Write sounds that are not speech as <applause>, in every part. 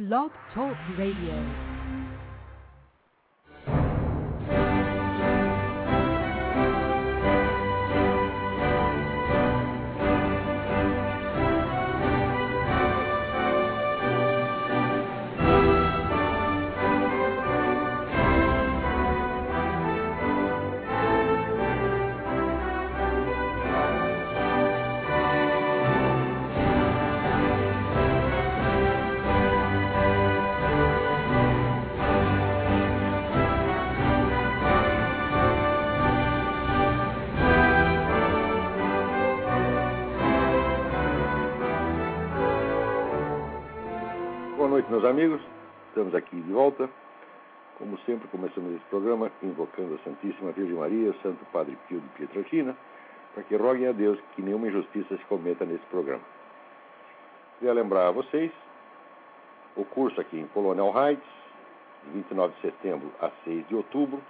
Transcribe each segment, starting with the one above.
Blog Talk Radio. Meus amigos. Estamos aqui de volta. Como sempre, começamos esse programa invocando a Santíssima Virgem Maria, o Santo Padre Pio de Pietrelcina, para que roguem a Deus que nenhuma injustiça se cometa nesse programa. Queria lembrar a vocês o curso aqui em Colonial Heights, de 29 de setembro a 6 de outubro,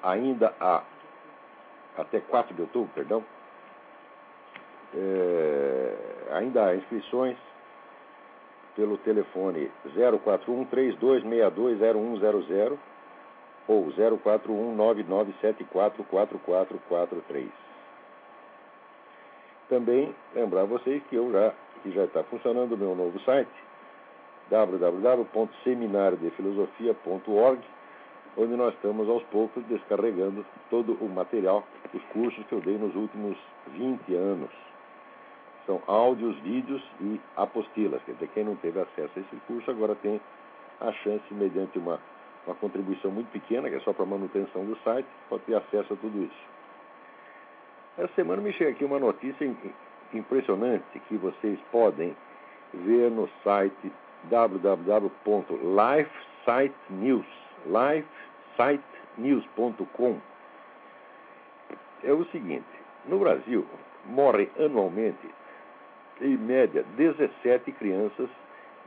ainda há até 4 de outubro, perdão, É, ainda há inscrições pelo telefone 041 3262 0100 ou 041 9974 4443. Também lembrar vocês que eu já que já está funcionando o meu novo site www.seminariodefilosofia.org, onde nós estamos aos poucos descarregando todo o material, os cursos que eu dei nos últimos 20 anos. São áudios, vídeos e apostilas. Quer dizer, quem não teve acesso a esse curso agora tem a chance, mediante uma, uma contribuição muito pequena, que é só para manutenção do site, pode ter acesso a tudo isso. Essa semana me chega aqui uma notícia im- impressionante que vocês podem ver no site www.lifesitenews, lifesitenews.com. É o seguinte, no Brasil morrem anualmente em média, 17 crianças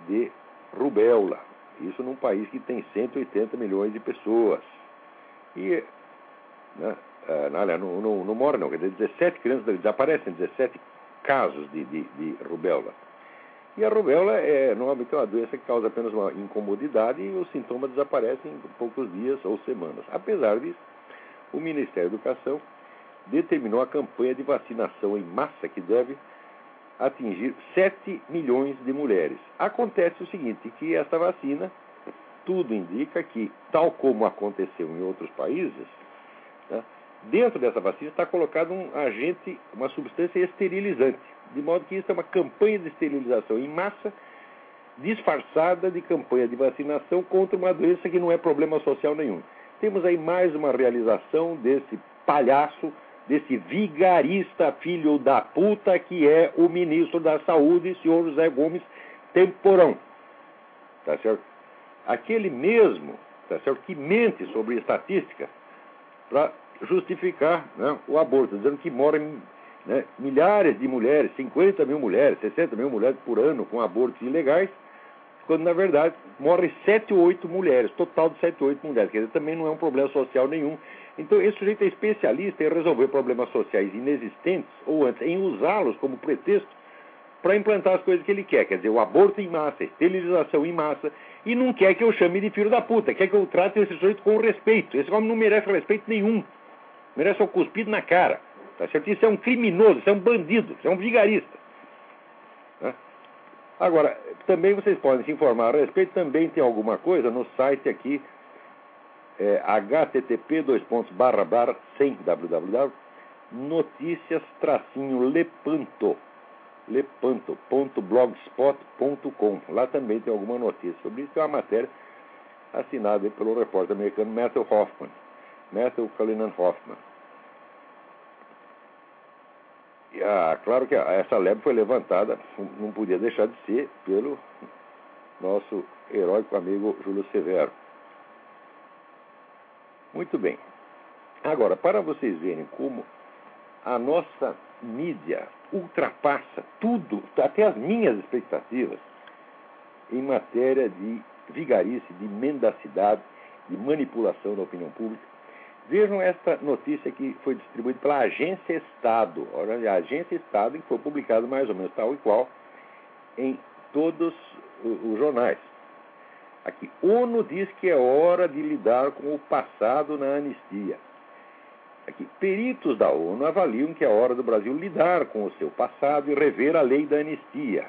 de rubéola. Isso num país que tem 180 milhões de pessoas. E, né, ah, não, não, não, não morrem, não. Quer dizer, 17 crianças desaparecem, 17 casos de, de, de rubéola. E a rubéola é normalmente uma doença que causa apenas uma incomodidade e os sintomas desaparecem em poucos dias ou semanas. Apesar disso, o Ministério da Educação determinou a campanha de vacinação em massa que deve atingir 7 milhões de mulheres. Acontece o seguinte, que essa vacina, tudo indica que, tal como aconteceu em outros países, né, dentro dessa vacina está colocado um agente, uma substância esterilizante, de modo que isso é uma campanha de esterilização em massa disfarçada de campanha de vacinação contra uma doença que não é problema social nenhum. Temos aí mais uma realização desse palhaço desse vigarista filho da puta que é o ministro da Saúde, senhor José Gomes Temporão. Tá certo? Aquele mesmo, tá certo, que mente sobre estatística para justificar né, o aborto, dizendo que morrem né, milhares de mulheres, 50 mil mulheres, 60 mil mulheres por ano com abortos ilegais, quando na verdade morrem 7 ou 8 mulheres, total de 7 ou 8 mulheres. Quer dizer, também não é um problema social nenhum. Então, esse sujeito é especialista em resolver problemas sociais inexistentes, ou antes, em usá-los como pretexto para implantar as coisas que ele quer. Quer dizer, o aborto em massa, a esterilização em massa, e não quer que eu chame de filho da puta, quer que eu trate esse sujeito com respeito. Esse homem não merece respeito nenhum. Merece um cuspido na cara. Tá certo? Isso é um criminoso, isso é um bandido, isso é um vigarista. Né? Agora, também vocês podem se informar a respeito, também tem alguma coisa no site aqui, é, http dois pontos barra barra sem www notícias tracinho lepanto lepanto.blogspot.com lá também tem alguma notícia sobre isso, é uma matéria assinada pelo repórter americano Matthew Hoffman Matthew Cullinan Hoffman. E, ah, claro que essa lebre foi levantada não podia deixar de ser pelo nosso heróico amigo Júlio Severo muito bem. Agora, para vocês verem como a nossa mídia ultrapassa tudo, até as minhas expectativas, em matéria de vigarice, de mendacidade, de manipulação da opinião pública, Vejam esta notícia que foi distribuída pela Agência Estado. A Agência Estado, que foi publicado mais ou menos tal e qual em todos os jornais. Aqui, ONU diz que é hora de lidar com o passado na anistia. Aqui, peritos da ONU avaliam que é hora do Brasil lidar com o seu passado e rever a lei da anistia.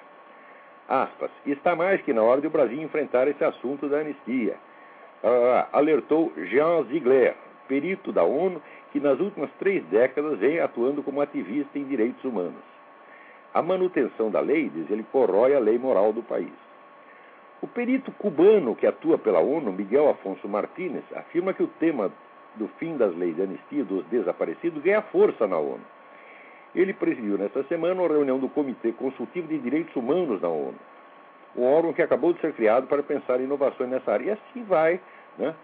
Aspas, está mais que na hora do Brasil enfrentar esse assunto da anistia. Ah, alertou Jean Ziegler, perito da ONU, que nas últimas três décadas vem atuando como ativista em direitos humanos. A manutenção da lei, diz ele, corrói a lei moral do país. O perito cubano que atua pela ONU, Miguel Afonso Martínez, afirma que o tema do fim das leis de anistia dos desaparecidos ganha força na ONU. Ele presidiu nesta semana uma reunião do Comitê Consultivo de Direitos Humanos da ONU, um órgão que acabou de ser criado para pensar em inovações nessa área. E assim vai né,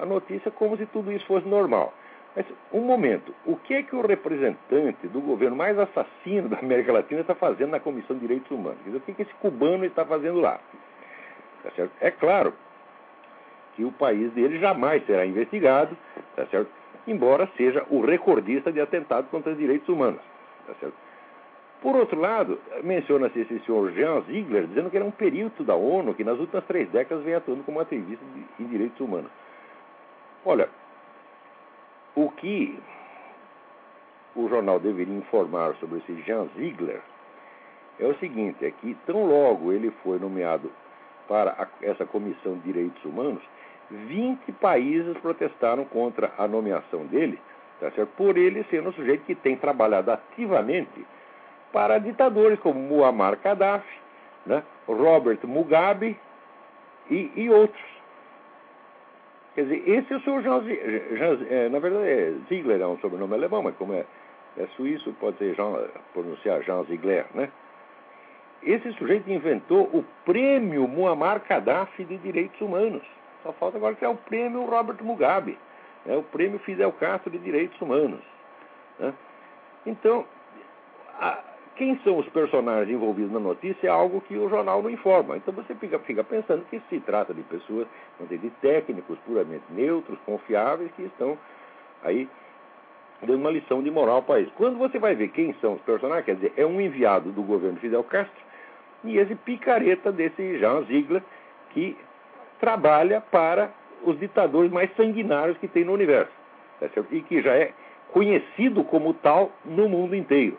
a notícia como se tudo isso fosse normal. Mas, um momento, o que é que o representante do governo mais assassino da América Latina está fazendo na Comissão de Direitos Humanos? Dizer, o que, é que esse cubano está fazendo lá? Tá é claro que o país dele jamais será investigado, tá embora seja o recordista de atentados contra os direitos humanos. Tá? Por outro lado, menciona-se esse senhor Jean Ziegler, dizendo que ele é um perito da ONU que nas últimas três décadas vem atuando como ativista em direitos humanos. Olha, o que o jornal deveria informar sobre esse Jean Ziegler é o seguinte: é que tão logo ele foi nomeado para essa comissão de direitos humanos, 20 países protestaram contra a nomeação dele, tá certo? por ele sendo um sujeito que tem trabalhado ativamente para ditadores como Muammar Gaddafi, né? Robert Mugabe e, e outros. Quer dizer, esse é o senhor Jean, Jean é, na verdade, é, Ziegler é um sobrenome alemão, mas como é, é suíço, pode ser Jean, pronunciar Jean Ziegler, né? Esse sujeito inventou o prêmio Muammar Gaddafi de Direitos Humanos. Só falta agora é o prêmio Robert Mugabe, né? o prêmio Fidel Castro de Direitos Humanos. Né? Então, a, quem são os personagens envolvidos na notícia é algo que o jornal não informa. Então você fica, fica pensando que se trata de pessoas, de técnicos puramente neutros, confiáveis, que estão aí dando uma lição de moral ao país. Quando você vai ver quem são os personagens, quer dizer, é um enviado do governo Fidel Castro e esse picareta desse Jean Ziegler, que trabalha para os ditadores mais sanguinários que tem no universo. Tá e que já é conhecido como tal no mundo inteiro.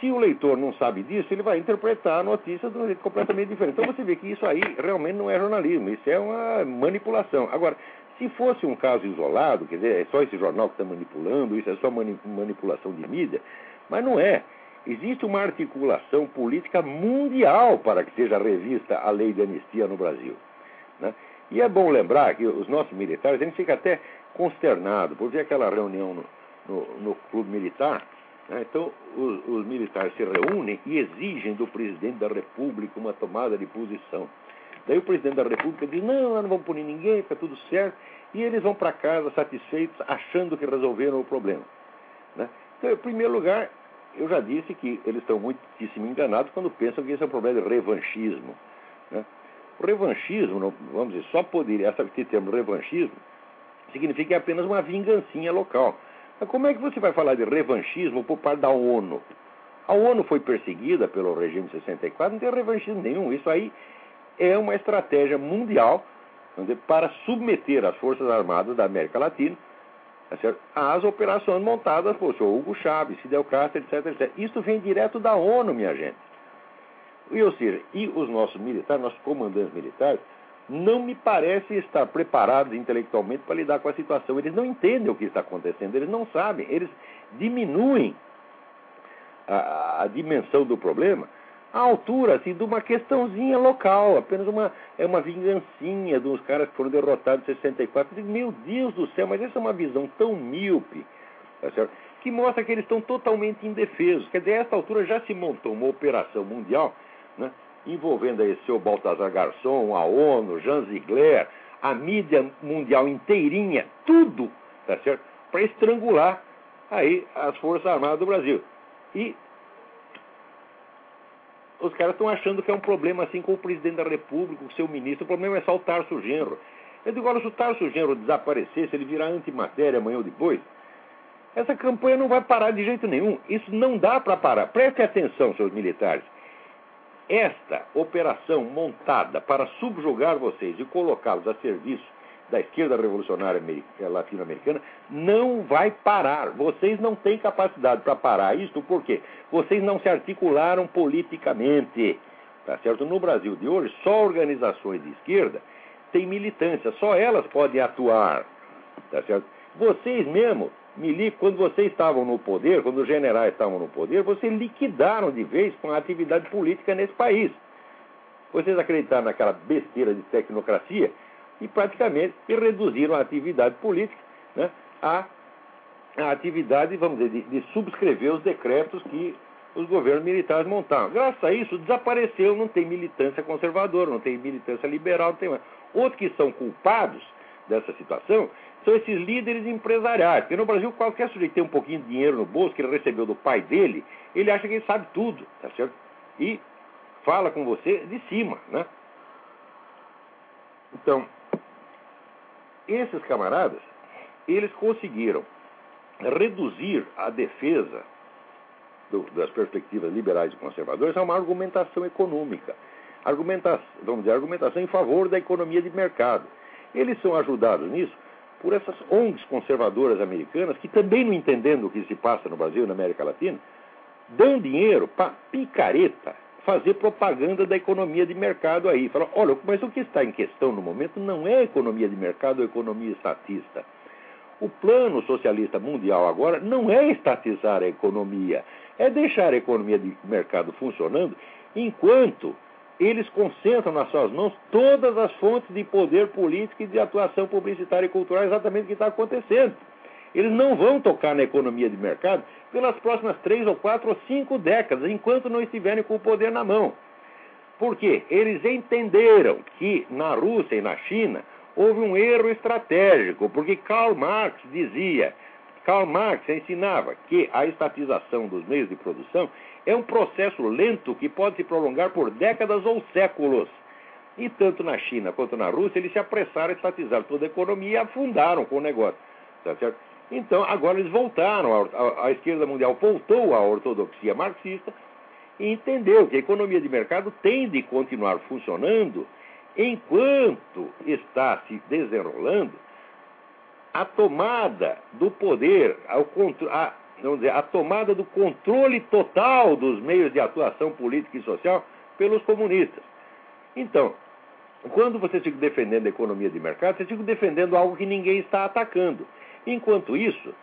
Se o leitor não sabe disso, ele vai interpretar a notícia de um jeito completamente diferente. Então você vê que isso aí realmente não é jornalismo, isso é uma manipulação. Agora, se fosse um caso isolado, quer dizer, é só esse jornal que está manipulando, isso é só manipulação de mídia, mas não é. Existe uma articulação política mundial para que seja revista a lei de anistia no Brasil. Né? E é bom lembrar que os nossos militares, a gente fica até consternado por ver aquela reunião no, no, no clube militar. Né? Então, os, os militares se reúnem e exigem do presidente da República uma tomada de posição. Daí o presidente da República diz: não, nós não vamos punir ninguém, está tudo certo. E eles vão para casa satisfeitos, achando que resolveram o problema. Né? Então, em primeiro lugar, eu já disse que eles estão muitíssimo enganados quando pensam que esse é um problema de revanchismo. Né? O revanchismo, vamos dizer, só poderia, esse termo revanchismo, significa apenas uma vingancinha local. Mas como é que você vai falar de revanchismo por parte da ONU? A ONU foi perseguida pelo regime de 64, não tem revanchismo nenhum. Isso aí é uma estratégia mundial para submeter as Forças Armadas da América Latina tá às operações montadas por senhor Hugo Chávez, Fidel Castro, etc, etc. Isso vem direto da ONU, minha gente. E, ou seja, e os nossos militares, nossos comandantes militares, não me parecem estar preparados intelectualmente para lidar com a situação. Eles não entendem o que está acontecendo, eles não sabem, eles diminuem a, a dimensão do problema à altura assim, de uma questãozinha local, apenas uma, é uma vingancinha dos caras que foram derrotados em 64. Digo, meu Deus do céu, mas essa é uma visão tão míope, tá certo? que mostra que eles estão totalmente indefesos. Quer dizer, a essa altura já se montou uma operação mundial né, envolvendo aí seu Baltazar Garçom, a ONU, Jean Ziegler, a mídia mundial inteirinha, tudo, tá certo? Para estrangular aí as Forças Armadas do Brasil. E os caras estão achando que é um problema assim com o presidente da República, com o seu ministro. O problema é só o Tarso Genro. Eu digo, olha, se o Tarso Genro desaparecer, se ele virar antimatéria amanhã ou depois, Essa campanha não vai parar de jeito nenhum. Isso não dá para parar. Preste atenção, seus militares. Esta operação montada para subjugar vocês e colocá-los a serviço da esquerda revolucionária latino-americana não vai parar. Vocês não têm capacidade para parar isso, porque vocês não se articularam politicamente. Tá certo? No Brasil de hoje, só organizações de esquerda têm militância, só elas podem atuar. Tá certo? Vocês mesmo, Milico, quando vocês estavam no poder, quando os generais estavam no poder, vocês liquidaram de vez com a atividade política nesse país. Vocês acreditaram naquela besteira de tecnocracia e praticamente reduziram a atividade política né, a, a atividade, vamos dizer, de, de subscrever os decretos que os governos militares montaram. Graças a isso, desapareceu, não tem militância conservadora, não tem militância liberal, não tem mais. Outros que são culpados dessa situação são esses líderes empresariais. Porque no Brasil, qualquer sujeito que tem um pouquinho de dinheiro no bolso, que ele recebeu do pai dele, ele acha que ele sabe tudo, tá certo? E fala com você de cima, né? Então, esses camaradas, eles conseguiram reduzir a defesa do, das perspectivas liberais e conservadoras a uma argumentação econômica. Argumentação, vamos dizer, argumentação em favor da economia de mercado. Eles são ajudados nisso por essas ONGs conservadoras americanas que também não entendendo o que se passa no Brasil e na América Latina, dão dinheiro para picareta fazer propaganda da economia de mercado aí. Fala, olha, mas o que está em questão no momento não é economia de mercado ou economia estatista. O plano socialista mundial agora não é estatizar a economia, é deixar a economia de mercado funcionando enquanto eles concentram nas suas mãos todas as fontes de poder político e de atuação publicitária e cultural, exatamente o que está acontecendo. Eles não vão tocar na economia de mercado pelas próximas três ou quatro ou cinco décadas, enquanto não estiverem com o poder na mão. Por quê? Eles entenderam que na Rússia e na China houve um erro estratégico, porque Karl Marx dizia, Karl Marx ensinava que a estatização dos meios de produção é um processo lento que pode se prolongar por décadas ou séculos. E tanto na China quanto na Rússia, eles se apressaram a estatizar toda a economia e afundaram com o negócio. Tá certo? Então, agora eles voltaram, a, a esquerda mundial voltou à ortodoxia marxista e entendeu que a economia de mercado tem de continuar funcionando enquanto está se desenrolando a tomada do poder, a, vamos dizer, a tomada do controle total dos meios de atuação política e social pelos comunistas. Então, quando você fica defendendo a economia de mercado, você fica defendendo algo que ninguém está atacando. Enquanto isso,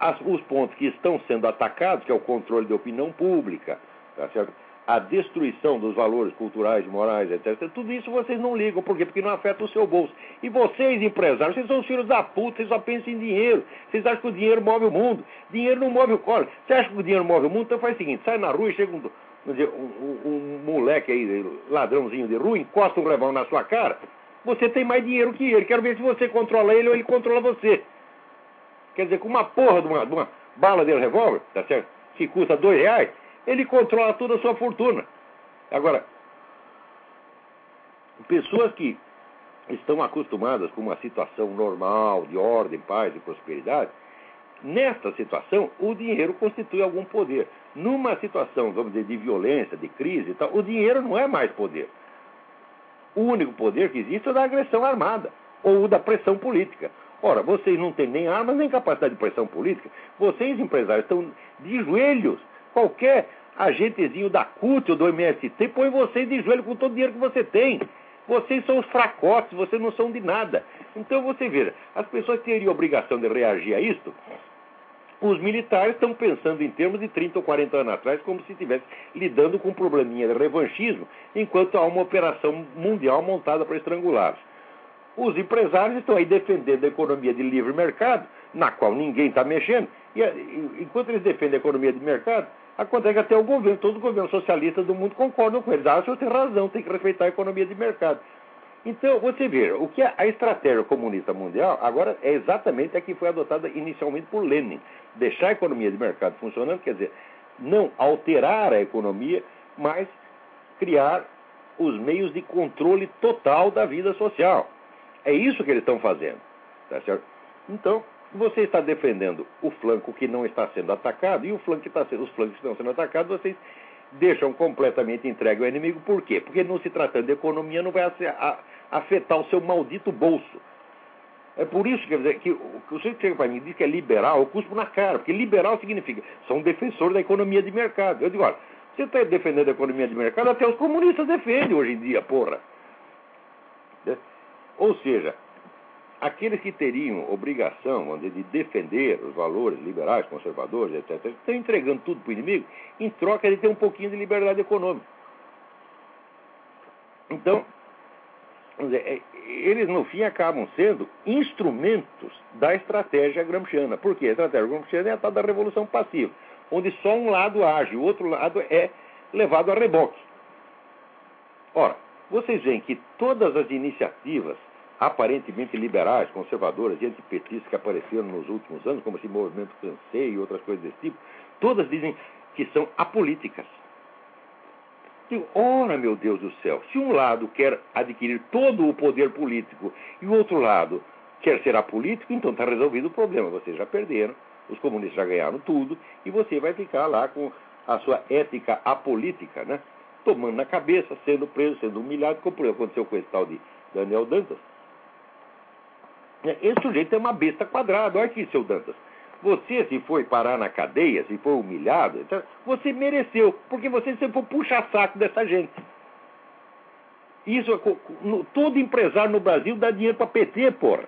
as, os pontos que estão sendo atacados, que é o controle da opinião pública, tá certo? A destruição dos valores culturais, morais, etc. Tudo isso vocês não ligam. Por quê? Porque não afeta o seu bolso. E vocês, empresários, vocês são os filhos da puta, vocês só pensam em dinheiro. Vocês acham que o dinheiro move o mundo. Dinheiro não move o colo. Você acha que o dinheiro move o mundo? Então faz o seguinte, sai na rua e chega um, dizer, um, um, um moleque aí, ladrãozinho de rua, encosta um levão na sua cara, você tem mais dinheiro que ele. Quero ver se você controla ele ou ele controla você. Quer dizer, com uma porra de uma, de uma bala de revólver, tá certo? Que custa dois reais, ele controla toda a sua fortuna. Agora, pessoas que estão acostumadas com uma situação normal, de ordem, paz e prosperidade, nesta situação, o dinheiro constitui algum poder. Numa situação, vamos dizer, de violência, de crise e tal, o dinheiro não é mais poder. O único poder que existe é o da agressão armada ou da pressão política. Ora, vocês não têm nem armas nem capacidade de pressão política. Vocês, empresários, estão de joelhos. Qualquer agentezinho da CUT ou do MST põe vocês de joelho com todo o dinheiro que você tem. Vocês são os fracotes, vocês não são de nada. Então você veja, as pessoas teriam obrigação de reagir a isso. Os militares estão pensando em termos de 30 ou 40 anos atrás, como se estivesse lidando com um probleminha de revanchismo, enquanto há uma operação mundial montada para estrangulá-los. Os empresários estão aí defendendo a economia de livre mercado, na qual ninguém está mexendo, e enquanto eles defendem a economia de mercado, acontece que até o governo, todo o governo socialista do mundo concordam com eles. Ah, senhor tem razão, tem que respeitar a economia de mercado. Então, você vê, o que a estratégia comunista mundial agora é exatamente a que foi adotada inicialmente por Lenin. Deixar a economia de mercado funcionando, quer dizer, não alterar a economia, mas criar os meios de controle total da vida social. É isso que eles estão fazendo. Tá certo? Então, você está defendendo o flanco que não está sendo atacado e o flanco que está sendo, os flancos que estão sendo atacados, vocês deixam completamente entregue ao inimigo. Por quê? Porque não se tratando de economia, não vai afetar o seu maldito bolso. É por isso quer dizer, que o, que o sujeito chega para mim e diz que é liberal, eu cuspo na cara, porque liberal significa, são defensores da economia de mercado. Eu digo, olha, você está defendendo a economia de mercado, até os comunistas defendem hoje em dia, porra. Né? Ou seja, aqueles que teriam obrigação de defender os valores liberais, conservadores, etc., estão entregando tudo para o inimigo em troca de ter um pouquinho de liberdade econômica. Então, dizer, é, eles no fim acabam sendo instrumentos da estratégia gramsciana. Por quê? A estratégia gramsciana é a tal da revolução passiva, onde só um lado age, o outro lado é levado a reboque. Ora, vocês veem que todas as iniciativas aparentemente liberais, conservadoras e antipetistas que apareceram nos últimos anos, como esse movimento francês e outras coisas desse tipo, todas dizem que são apolíticas. Digo, ora, meu Deus do céu, se um lado quer adquirir todo o poder político e o outro lado quer ser apolítico, então está resolvido o problema. Vocês já perderam, os comunistas já ganharam tudo e você vai ficar lá com a sua ética apolítica, né? Tomando na cabeça, sendo preso, sendo humilhado, como aconteceu com esse tal de Daniel Dantas. Esse sujeito é uma besta quadrada. Olha aqui, seu Dantas. Você, se foi parar na cadeia, se foi humilhado, então, você mereceu, porque você sempre foi puxa-saco dessa gente. Isso, é todo empresário no Brasil dá dinheiro para PT, porra.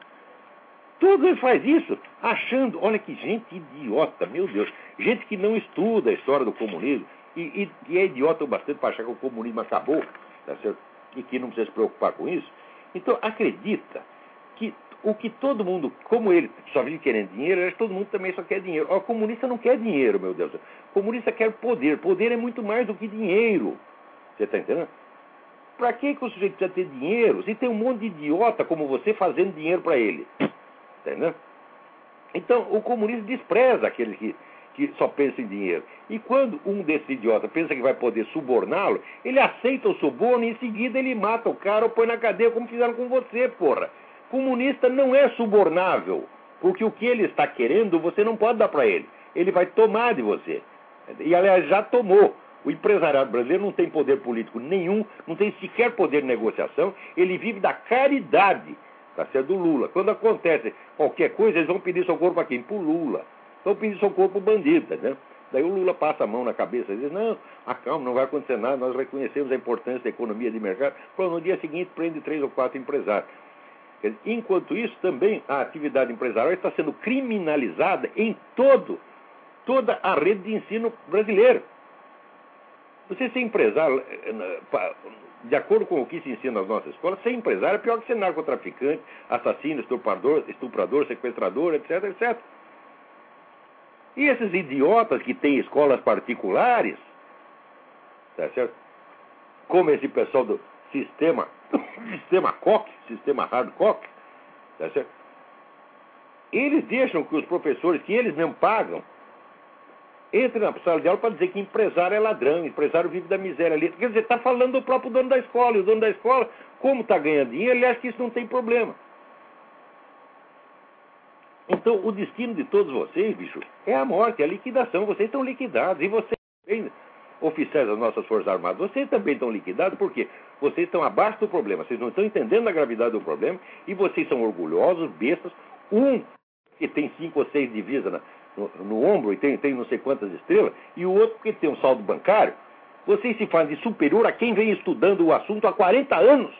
Todo ele faz isso, achando, olha que gente idiota, meu Deus. Gente que não estuda a história do comunismo e, e, e é idiota o bastante para achar que o comunismo acabou, tá certo? E que não precisa se preocupar com isso. Então, acredita que o que todo mundo, como ele só vive querendo dinheiro, todo mundo também só quer dinheiro. O comunista não quer dinheiro, meu Deus. O comunista quer poder. Poder é muito mais do que dinheiro. Você está entendendo? Para que, que o sujeito precisa ter dinheiro se tem um monte de idiota como você fazendo dinheiro para ele? Entendeu? Então, o comunista despreza aquele que, que só pensa em dinheiro. E quando um desses idiotas pensa que vai poder suborná-lo, ele aceita o suborno e em seguida ele mata o cara ou põe na cadeia, como fizeram com você, porra. Comunista não é subornável, porque o que ele está querendo você não pode dar para ele. Ele vai tomar de você. E, aliás, já tomou. O empresariado brasileiro não tem poder político nenhum, não tem sequer poder de negociação, ele vive da caridade, tá certo? Do Lula. Quando acontece qualquer coisa, eles vão pedir socorro para quem? Para o Lula. Vão pedir socorro para o bandido, né? Daí o Lula passa a mão na cabeça e diz: Não, acalma, não vai acontecer nada, nós reconhecemos a importância da economia de mercado. Pô, no dia seguinte prende três ou quatro empresários. Enquanto isso, também a atividade empresarial está sendo criminalizada em todo, toda a rede de ensino brasileiro. Você ser empresário, eh, de acordo com o que se ensina nas nossas escolas, ser empresário é pior que ser narcotraficante, assassino, estuprador, estuprador sequestrador, etc, etc. E esses idiotas que têm escolas particulares, tá certo? como esse pessoal do sistema <laughs> sistema COC, sistema hard COC, tá certo? eles deixam que os professores, que eles mesmo pagam, entrem na sala de aula para dizer que empresário é ladrão, empresário vive da miséria ali. Quer dizer, está falando do próprio dono da escola, e o dono da escola, como está ganhando dinheiro, ele acha que isso não tem problema. Então, o destino de todos vocês, bicho, é a morte, é a liquidação. Vocês estão liquidados. E vocês oficiais das nossas Forças Armadas, vocês também estão liquidados porque vocês estão abaixo do problema, vocês não estão entendendo a gravidade do problema e vocês são orgulhosos, bestas. Um que tem cinco ou seis divisas na, no, no, ombro e tem, tem não sei quantas estrelas, e o outro que tem um saldo bancário, vocês se fazem superior a quem vem estudando o assunto há 40 anos.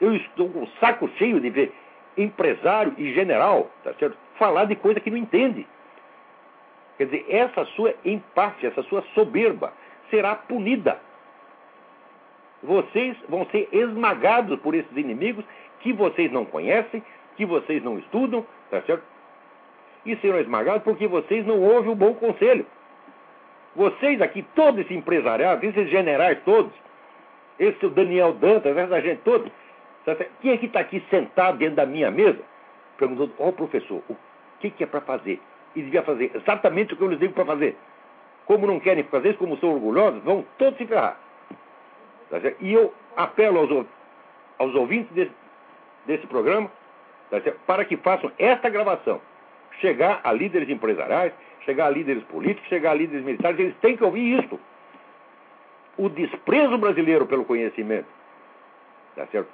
Eu estou com o saco cheio de ver empresário e general, tá certo? Falar de coisa que não entende. Quer dizer, essa sua empate, essa sua soberba será punida. Vocês vão ser esmagados por esses inimigos que vocês não conhecem, que vocês não estudam, tá certo? E serão esmagados porque vocês não ouvem o bom conselho. Vocês aqui, todo esse empresariado, esses generais todos, esse Daniel Dantas, essa gente toda, tá quem é que está aqui sentado dentro da minha mesa? Perguntando, ó oh, professor, o que, que é para fazer? E devia fazer exatamente o que eu lhes digo para fazer. Como não querem fazer isso, como são orgulhosos, vão todos se ferrar. Tá e eu apelo aos, aos ouvintes desse, desse programa tá para que façam esta gravação. Chegar a líderes empresariais, chegar a líderes políticos, chegar a líderes militares, eles têm que ouvir isso. O desprezo brasileiro pelo conhecimento, tá certo?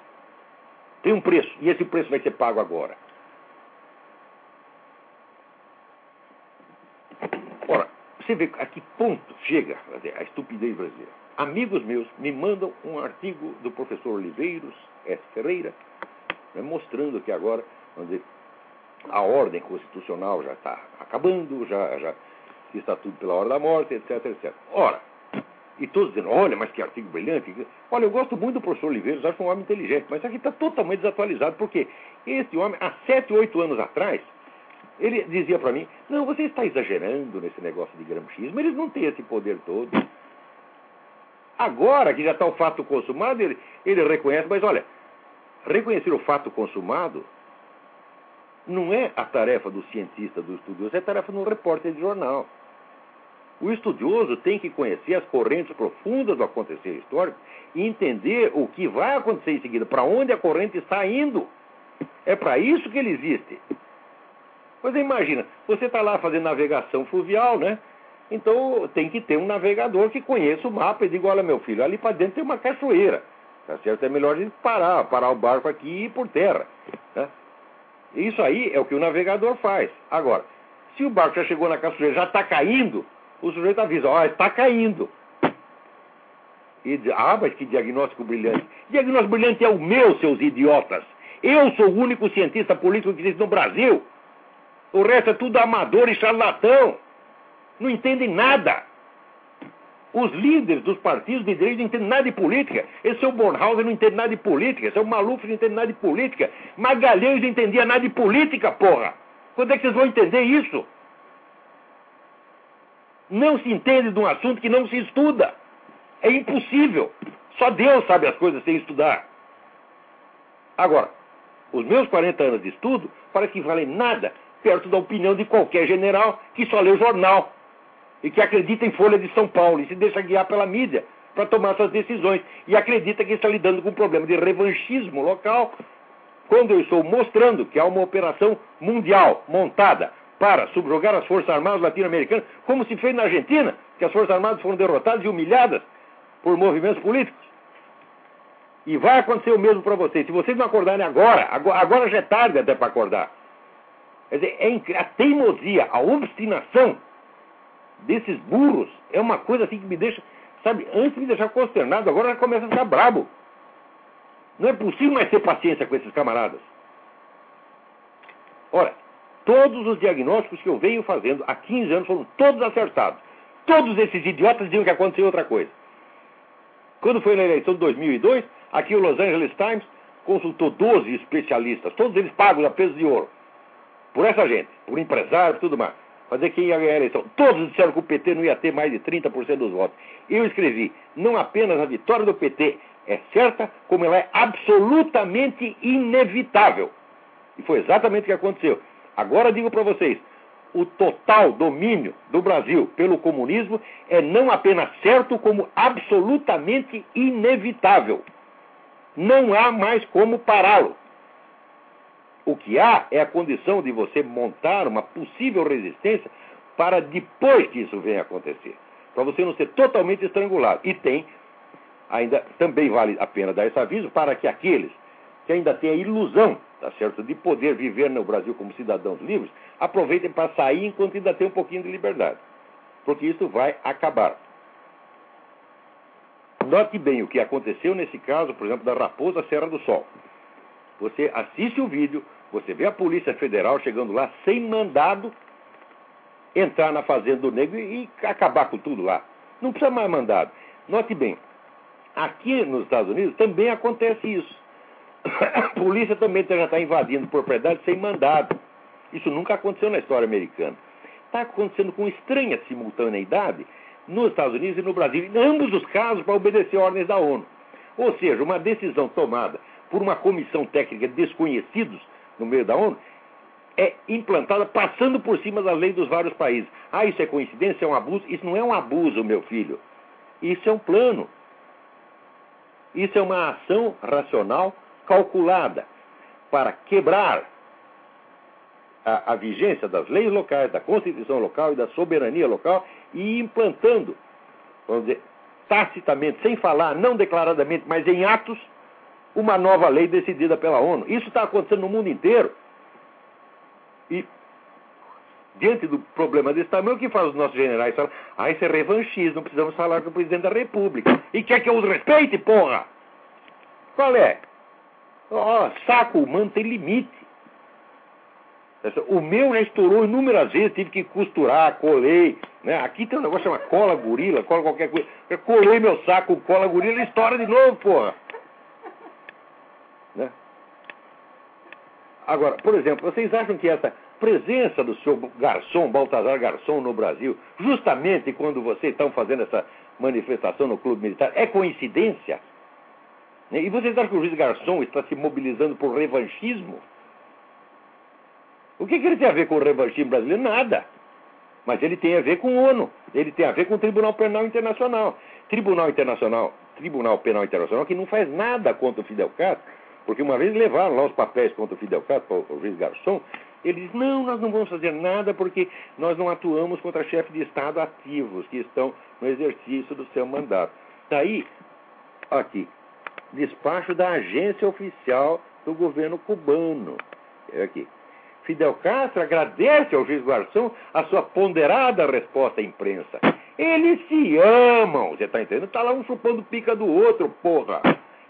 Tem um preço, e esse preço vai ser pago agora. Ora, você vê a que ponto chega a estupidez brasileira. Amigos meus me mandam um artigo do professor Oliveiros S. Ferreira, né, mostrando que agora, dizer, a ordem constitucional já está acabando, já, já está tudo pela hora da morte, etc, etc. Ora, e todos dizendo, olha, mas que artigo brilhante. Olha, eu gosto muito do professor Oliveiros, acho um homem inteligente, mas aqui está totalmente desatualizado, porque este homem, há sete, oito anos atrás, ele dizia para mim, não, você está exagerando nesse negócio de gramscismo, eles não têm esse poder todo. Agora que já está o fato consumado, ele, ele reconhece, mas olha, reconhecer o fato consumado não é a tarefa do cientista, do estudioso, é a tarefa do repórter de jornal. O estudioso tem que conhecer as correntes profundas do acontecer histórico e entender o que vai acontecer em seguida, para onde a corrente está indo. É para isso que ele existe. Pois imagina, você está lá fazendo navegação fluvial, né? Então tem que ter um navegador que conheça o mapa e diga, olha meu filho, ali para dentro tem uma cachoeira. Tá certo? É melhor a gente parar, parar o barco aqui e ir por terra. Né? Isso aí é o que o navegador faz. Agora, se o barco já chegou na cachoeira, já está caindo, o sujeito avisa, ó, está caindo. E diz, ah, mas que diagnóstico brilhante. Diagnóstico brilhante é o meu, seus idiotas. Eu sou o único cientista político que existe no Brasil. O resto é tudo amador e charlatão. Não entendem nada. Os líderes dos partidos de direita não entendem nada de política. Esse é o Bornhauser não entende nada de política. Esse é Maluf não entende nada de política. Magalhães não entendia nada de política, porra. Quando é que vocês vão entender isso? Não se entende de um assunto que não se estuda. É impossível. Só Deus sabe as coisas sem estudar. Agora, os meus 40 anos de estudo parece que valem nada perto da opinião de qualquer general que só lê o jornal e que acredita em Folha de São Paulo e se deixa guiar pela mídia para tomar suas decisões e acredita que está lidando com um problema de revanchismo local, quando eu estou mostrando que há uma operação mundial montada para subjugar as Forças Armadas latino-americanas, como se fez na Argentina, que as Forças Armadas foram derrotadas e humilhadas por movimentos políticos. E vai acontecer o mesmo para vocês. Se vocês não acordarem agora, agora já é tarde até para acordar. Quer dizer, é a teimosia, a obstinação desses burros é uma coisa assim que me deixa, sabe, antes me deixar consternado, agora já começa a ficar brabo. Não é possível mais ter paciência com esses camaradas. Ora, todos os diagnósticos que eu venho fazendo há 15 anos foram todos acertados. Todos esses idiotas diziam que aconteceu outra coisa. Quando foi na eleição de 2002, aqui o Los Angeles Times consultou 12 especialistas, todos eles pagos a peso de ouro, por essa gente, por empresários tudo mais fazer quem ia ganhar a eleição. Todos disseram que o PT não ia ter mais de 30% dos votos. Eu escrevi, não apenas a vitória do PT é certa, como ela é absolutamente inevitável. E foi exatamente o que aconteceu. Agora digo para vocês, o total domínio do Brasil pelo comunismo é não apenas certo, como absolutamente inevitável. Não há mais como pará-lo. O que há é a condição de você montar uma possível resistência para depois que isso venha a acontecer. Para você não ser totalmente estrangulado. E tem, ainda também vale a pena dar esse aviso para que aqueles que ainda têm a ilusão, tá certo, de poder viver no Brasil como cidadãos livres, aproveitem para sair enquanto ainda tem um pouquinho de liberdade. Porque isso vai acabar. Note bem o que aconteceu nesse caso, por exemplo, da Raposa Serra do Sol. Você assiste o vídeo, você vê a Polícia Federal chegando lá sem mandado entrar na Fazenda do Negro e acabar com tudo lá. Não precisa mais mandado. Note bem, aqui nos Estados Unidos também acontece isso. <coughs> A polícia também já está invadindo propriedade sem mandado. Isso nunca aconteceu na história americana. Está acontecendo com estranha simultaneidade nos Estados Unidos e no Brasil, em ambos os casos, para obedecer ordens da ONU. Ou seja, uma decisão tomada por uma comissão técnica de desconhecidos no meio da ONU, é implantada passando por cima das leis dos vários países. Ah, isso é coincidência, é um abuso? Isso não é um abuso, meu filho. Isso é um plano. Isso é uma ação racional calculada para quebrar a, a vigência das leis locais, da Constituição local e da soberania local e implantando, vamos dizer, tacitamente, sem falar, não declaradamente, mas em atos, uma nova lei decidida pela ONU. Isso está acontecendo no mundo inteiro. E, diante do problema desse tamanho, o que faz os nossos generais? Falam, ah, isso é revanchismo, precisamos falar com o presidente da República. E quer que eu os respeite, porra? Qual é? Oh, saco humano tem limite. O meu já estourou inúmeras vezes, tive que costurar, colei. Né? Aqui tem um negócio chamado cola gorila, cola qualquer coisa. Eu colei meu saco cola gorila, estoura de novo, porra. Né? Agora, por exemplo, vocês acham que essa presença do seu garçom, Baltazar Garçom, no Brasil, justamente quando vocês estão fazendo essa manifestação no Clube Militar, é coincidência? E vocês acham que o juiz Garçom está se mobilizando por revanchismo? O que, que ele tem a ver com o revanchismo brasileiro? Nada. Mas ele tem a ver com o ONU, ele tem a ver com o Tribunal Penal Internacional. Tribunal Internacional, Tribunal Penal Internacional que não faz nada contra o Fidel Castro, porque uma vez levaram lá os papéis contra o Fidel Castro, o juiz Garçom, ele diz, não, nós não vamos fazer nada porque nós não atuamos contra chefes de Estado ativos que estão no exercício do seu mandato. Daí, aqui, despacho da agência oficial do governo cubano. É aqui. Fidel Castro agradece ao juiz Garçom a sua ponderada resposta à imprensa. Eles se amam, você está entendendo? Está lá um chupando pica do outro, porra.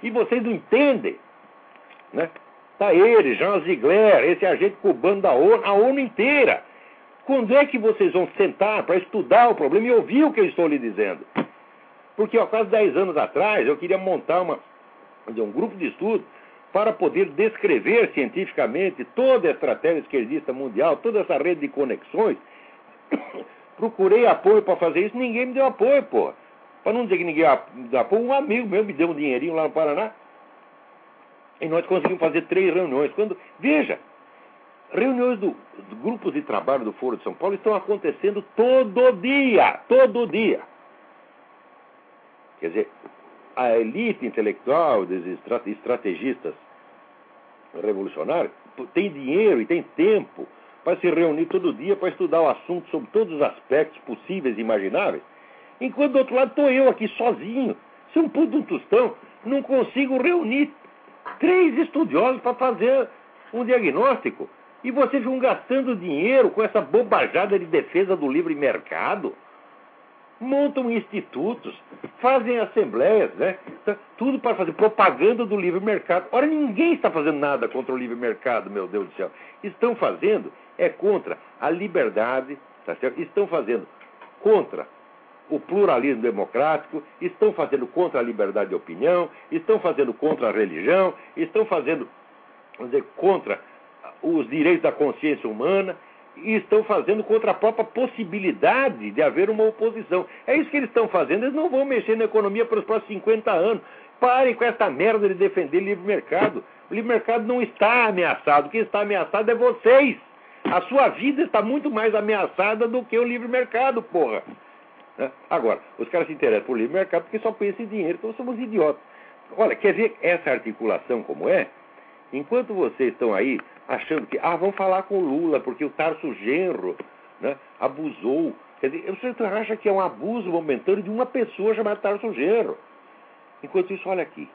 E vocês não entendem. Né? Tá ele, Jean Ziegler, esse agente cubano da ONU, a ONU inteira. Quando é que vocês vão sentar para estudar o problema e ouvir o que eu estou lhe dizendo? Porque, ó, quase 10 anos atrás, eu queria montar uma, um grupo de estudo para poder descrever cientificamente toda a estratégia esquerdista mundial, toda essa rede de conexões. <coughs> Procurei apoio para fazer isso, ninguém me deu apoio, pô. Para não dizer que ninguém me deu apoio, um amigo meu me deu um dinheirinho lá no Paraná. E nós conseguimos fazer três reuniões. Quando, veja, reuniões do, do grupos de trabalho do Foro de São Paulo estão acontecendo todo dia, todo dia. Quer dizer, a elite intelectual dos estrategistas revolucionários tem dinheiro e tem tempo para se reunir todo dia para estudar o assunto sobre todos os aspectos possíveis e imagináveis. Enquanto do outro lado estou eu aqui sozinho, se um puto um tostão, não consigo reunir três estudiosos para fazer um diagnóstico. E vocês vão gastando dinheiro com essa bobajada de defesa do livre mercado montam institutos, fazem assembleias, né? Tá, tudo para fazer propaganda do livre mercado. Ora, ninguém está fazendo nada contra o livre mercado, meu Deus do céu. Estão fazendo é contra a liberdade, tá certo? Estão fazendo contra o pluralismo democrático, estão fazendo contra a liberdade de opinião, estão fazendo contra a religião, estão fazendo, dizer, contra os direitos da consciência humana, e estão fazendo contra a própria possibilidade de haver uma oposição. É isso que eles estão fazendo. Eles não vão mexer na economia para os próximos 50 anos. Parem com essa merda de defender livre mercado. O livre mercado não está ameaçado. O que está ameaçado é vocês. A sua vida está muito mais ameaçada do que o livre mercado, porra. Né? Agora, os caras se interessam por livre mercado porque só pensam em dinheiro, então somos idiotas. Olha, quer ver essa articulação como é? Enquanto vocês estão aí achando que, ah, vamos falar com o Lula, porque o Tarso Genro né, abusou. Quer dizer, você acha que é um abuso momentâneo de uma pessoa chamada Tarso Genro. Enquanto isso, olha aqui.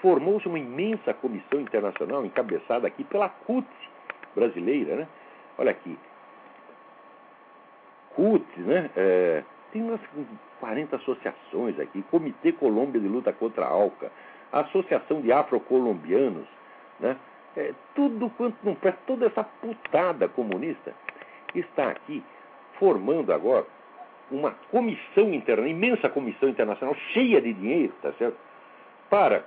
Formou-se uma imensa comissão internacional, encabeçada aqui pela CUT brasileira, né? Olha aqui. CUT, né? É, tem umas 40 associações aqui. Comitê Colômbia de Luta contra a ALCA, Associação de Afrocolombianos, né? É, tudo quanto não presta, toda essa putada comunista está aqui formando agora uma comissão interna, imensa comissão internacional, cheia de dinheiro, tá certo? Para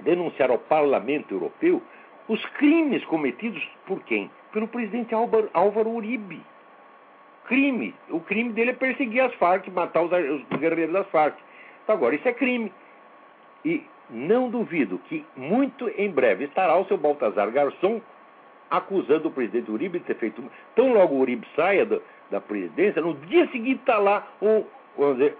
denunciar ao Parlamento Europeu os crimes cometidos por quem? Pelo presidente Álvaro, Álvaro Uribe. Crime. O crime dele é perseguir as Farc, matar os, os guerreiros das Farc. Então, agora, isso é crime. E não duvido que muito em breve estará o seu Baltazar Garçom acusando o presidente Uribe de ter feito. Tão logo o Uribe saia da, da presidência, no dia seguinte está lá um, vamos dizer,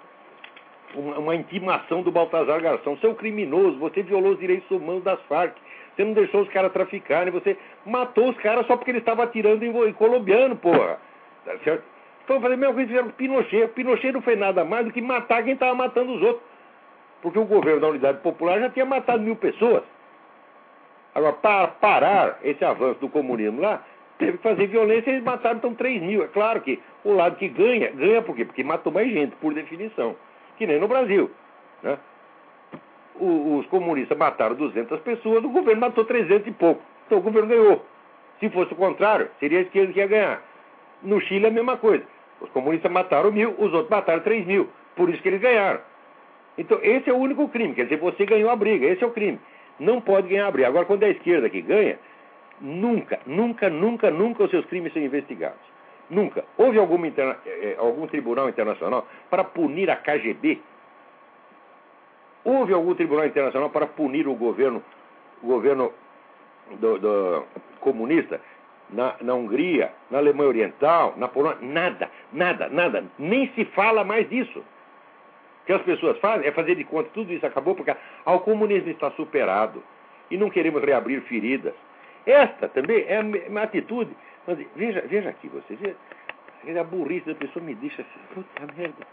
uma, uma, intimação do Baltazar Garçom. Seu criminoso, você violou os direitos humanos das Farc. Você não deixou os caras traficarem, você matou os caras só porque eles estavam atirando em, em colombiano, porra. Tá certo? Então fazer a mesma coisa que fizeram Pinochet. Pinochet não fez nada mais do que matar quem estava matando os outros. Porque o governo da Unidade Popular já tinha matado mil pessoas. Agora, para parar esse avanço do comunismo lá, teve que fazer violência e eles mataram então 3 mil. É claro que o lado que ganha, ganha por quê? Porque matou mais gente, por definição. Que nem no Brasil. Né? Os comunistas mataram 200 pessoas, o governo matou 300 e pouco. Então o governo ganhou. Se fosse o contrário, seria a esquerda que ia ganhar. No Chile é a mesma coisa. Os comunistas mataram mil, os outros mataram três mil. Por isso que eles ganharam. Então, esse é o único crime. Quer dizer, você ganhou a briga. Esse é o crime. Não pode ganhar a briga. Agora, quando é a esquerda que ganha, nunca, nunca, nunca, nunca os seus crimes são investigados. Nunca. Houve interna... Eh, eh, algum tribunal internacional para punir a KGB? Houve algum tribunal internacional para punir o governo, o governo do, do comunista na, na Hungria, na Alemanha Oriental, na Polônia, nada, nada, nada. Nem se fala mais disso. O que as pessoas fazem é fazer de conta que tudo isso acabou porque ah, o comunismo está superado e não queremos reabrir feridas. Esta também é uma atitude. Mas, veja, veja aqui, você veja, a burrice da pessoa me deixa assim, puta merda.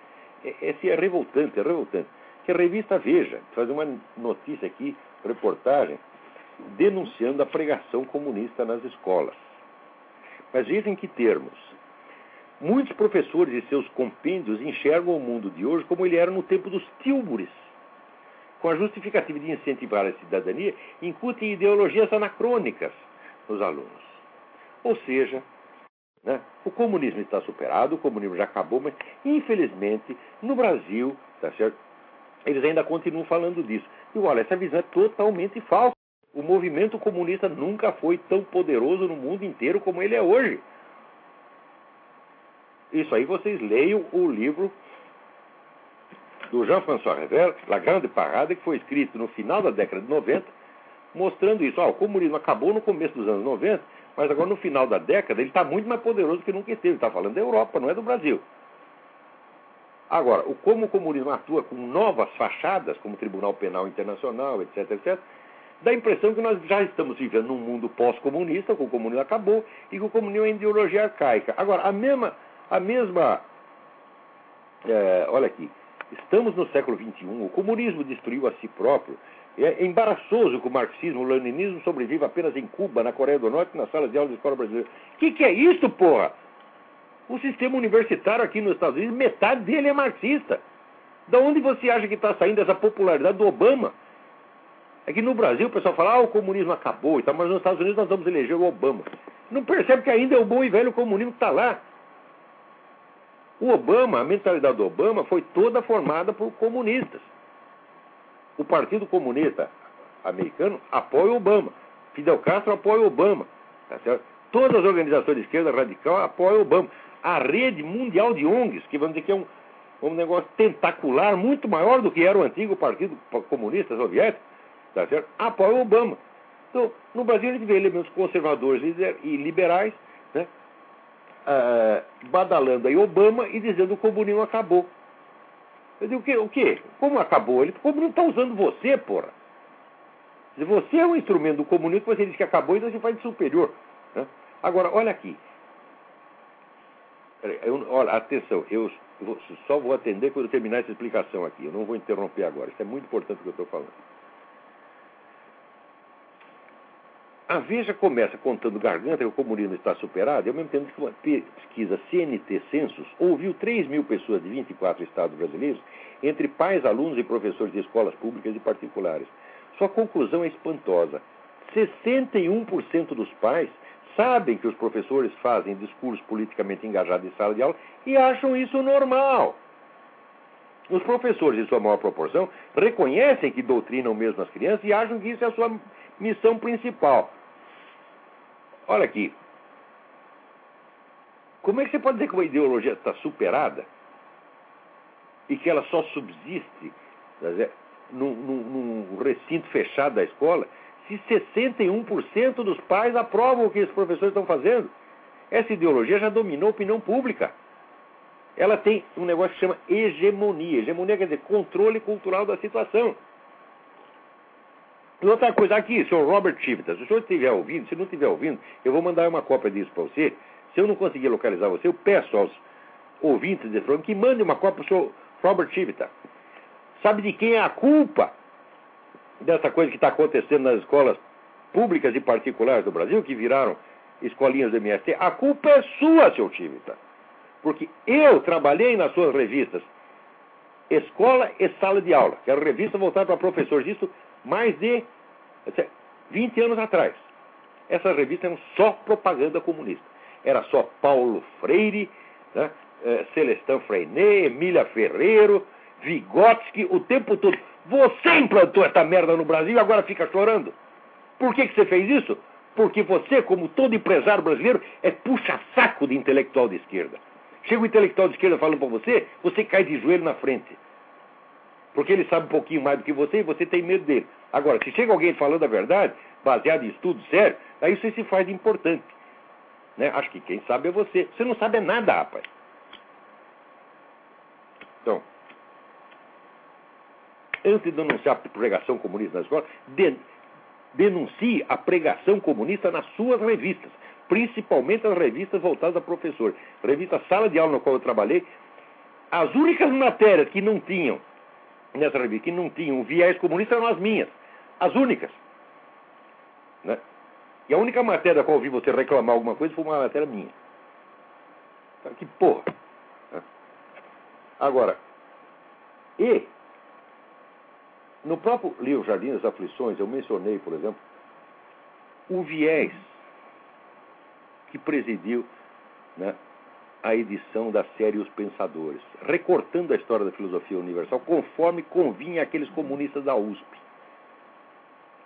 É, é, é revoltante, é revoltante. Que a revista Veja, fazer uma notícia aqui, reportagem, denunciando a pregação comunista nas escolas. Mas veja em que termos. Muitos professores e seus compêndios enxergam o mundo de hoje como ele era no tempo dos tílbures. Com a justificativa de incentivar a cidadania, incutem ideologias anacrônicas nos alunos. Ou seja, né, o comunismo está superado, o comunismo já acabou, mas infelizmente no Brasil, tá certo? Eles ainda continuam falando disso. E olha, essa visão é totalmente falsa. O movimento comunista nunca foi tão poderoso no mundo inteiro como ele é hoje. Isso aí vocês leiam o livro do Jean-François Revel, La Grande Parada, que foi escrito no final da década de 90, mostrando isso. O comunismo acabou no começo dos anos 90, mas agora no final da década ele está muito mais poderoso que nunca esteve. Está falando da Europa, não é do Brasil. Agora, o, como o comunismo atua com novas fachadas, como o Tribunal Penal Internacional, etc., etc., dá a impressão que nós já estamos vivendo num mundo pós-comunista, que o comunismo acabou, e que o comunismo é ideologia arcaica. Agora, a mesma. A mesma é, olha aqui, estamos no século XXI, o comunismo destruiu a si próprio. É embaraçoso que o marxismo, o leninismo sobreviva apenas em Cuba, na Coreia do Norte, nas salas de aula da escola brasileira. O que, que é isso, porra? O sistema universitário aqui nos Estados Unidos, metade dele é marxista. Da onde você acha que está saindo essa popularidade do Obama? É que no Brasil o pessoal fala, ah, o comunismo acabou e tal, mas nos Estados Unidos nós vamos eleger o Obama. Não percebe que ainda é o bom e velho comunismo que está lá. O Obama, a mentalidade do Obama foi toda formada por comunistas. O Partido Comunista Americano apoia o Obama. Fidel Castro apoia o Obama. Tá Todas as organizações de esquerda radical apoiam o Obama. A rede mundial de ONGs, que vamos dizer que é um, um negócio tentacular muito maior do que era o antigo Partido Comunista Soviético, tá certo? apoia o Obama. Então, no Brasil a gente vê elementos conservadores e liberais né, uh, badalando aí Obama e dizendo que o comunismo acabou. Eu digo, o quê? O quê? Como acabou? Ele, o comunismo está usando você, porra. Você é um instrumento do comunismo você diz que acabou então você faz de superior. Né? Agora, olha aqui. Eu, olha, atenção, eu só vou atender quando eu terminar essa explicação aqui. Eu não vou interromper agora. Isso é muito importante o que eu estou falando. A Veja começa contando garganta que o comunismo está superado, e ao mesmo tempo que uma pesquisa CNT Census ouviu 3 mil pessoas de 24 estados brasileiros, entre pais, alunos e professores de escolas públicas e particulares. Sua conclusão é espantosa. 61% dos pais sabem que os professores fazem discurso politicamente engajado em sala de aula e acham isso normal. Os professores, em sua maior proporção, reconhecem que doutrinam mesmo as crianças e acham que isso é a sua missão principal. Olha aqui. Como é que você pode dizer que uma ideologia está superada e que ela só subsiste num, num recinto fechado da escola se 61% dos pais aprovam o que os professores estão fazendo? Essa ideologia já dominou a opinião pública. Ela tem um negócio que chama hegemonia. Hegemonia quer dizer controle cultural da situação. E outra coisa, aqui, senhor Robert Chivita, se o senhor estiver ouvindo, se não estiver ouvindo, eu vou mandar uma cópia disso para você. Se eu não conseguir localizar você, eu peço aos ouvintes desse programa que mandem uma cópia para o senhor Robert Chivita. Sabe de quem é a culpa dessa coisa que está acontecendo nas escolas públicas e particulares do Brasil, que viraram escolinhas do MST? A culpa é sua, seu Chivita. Porque eu trabalhei nas suas revistas Escola e Sala de Aula, que era revista voltada para professores. Isso mais de 20 anos atrás. Essas revistas eram só propaganda comunista. Era só Paulo Freire, né, é, Celestin Freinet, Emília Ferreiro, Vygotsky, o tempo todo. Você implantou essa merda no Brasil e agora fica chorando. Por que, que você fez isso? Porque você, como todo empresário brasileiro, é puxa-saco de intelectual de esquerda. Chega o intelectual de esquerda falando para você, você cai de joelho na frente. Porque ele sabe um pouquinho mais do que você e você tem medo dele. Agora, se chega alguém falando a verdade, baseado em estudo sério, aí você se faz importante. Né? Acho que quem sabe é você. Você não sabe nada, rapaz. Então, antes de denunciar a pregação comunista na escola, de, denuncie a pregação comunista nas suas revistas, principalmente as revistas voltadas a professor. Revista Sala de Aula, na qual eu trabalhei, as únicas matérias que não tinham nessa revista, que não tinham viés comunista eram as minhas. As únicas. Né? E a única matéria da qual eu vi você reclamar alguma coisa foi uma matéria minha. Que porra. Né? Agora, e no próprio livro Jardim das Aflições, eu mencionei, por exemplo, o viés que presidiu né, a edição da série Os Pensadores, recortando a história da filosofia universal conforme convinha aqueles comunistas da USP.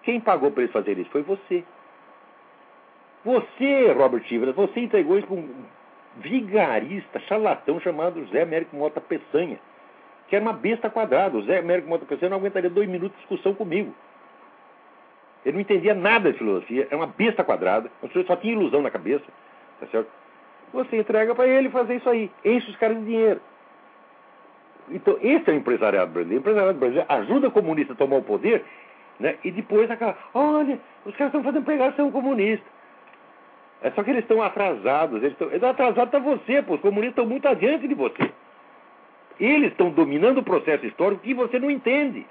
Quem pagou para eles fazerem isso foi você. Você, Robert Chivas, você entregou isso para um vigarista, charlatão chamado José Américo Mota Peçanha, que era uma besta quadrada. O José Américo Mota Peçanha não aguentaria dois minutos de discussão comigo. Ele não entendia nada de filosofia, era uma besta quadrada, só tinha ilusão na cabeça, tá certo? Você entrega para ele fazer isso aí, enche os caras de dinheiro. Então, esse é o empresariado brasileiro. O empresariado brasileiro ajuda o comunista a tomar o poder, né? E depois acaba, olha, os caras estão fazendo pregação comunista. É só que eles estão atrasados. Eles estão, atrasados atrasado está você, pô. Os comunistas estão muito adiante de você. Eles estão dominando o processo histórico que você não entende.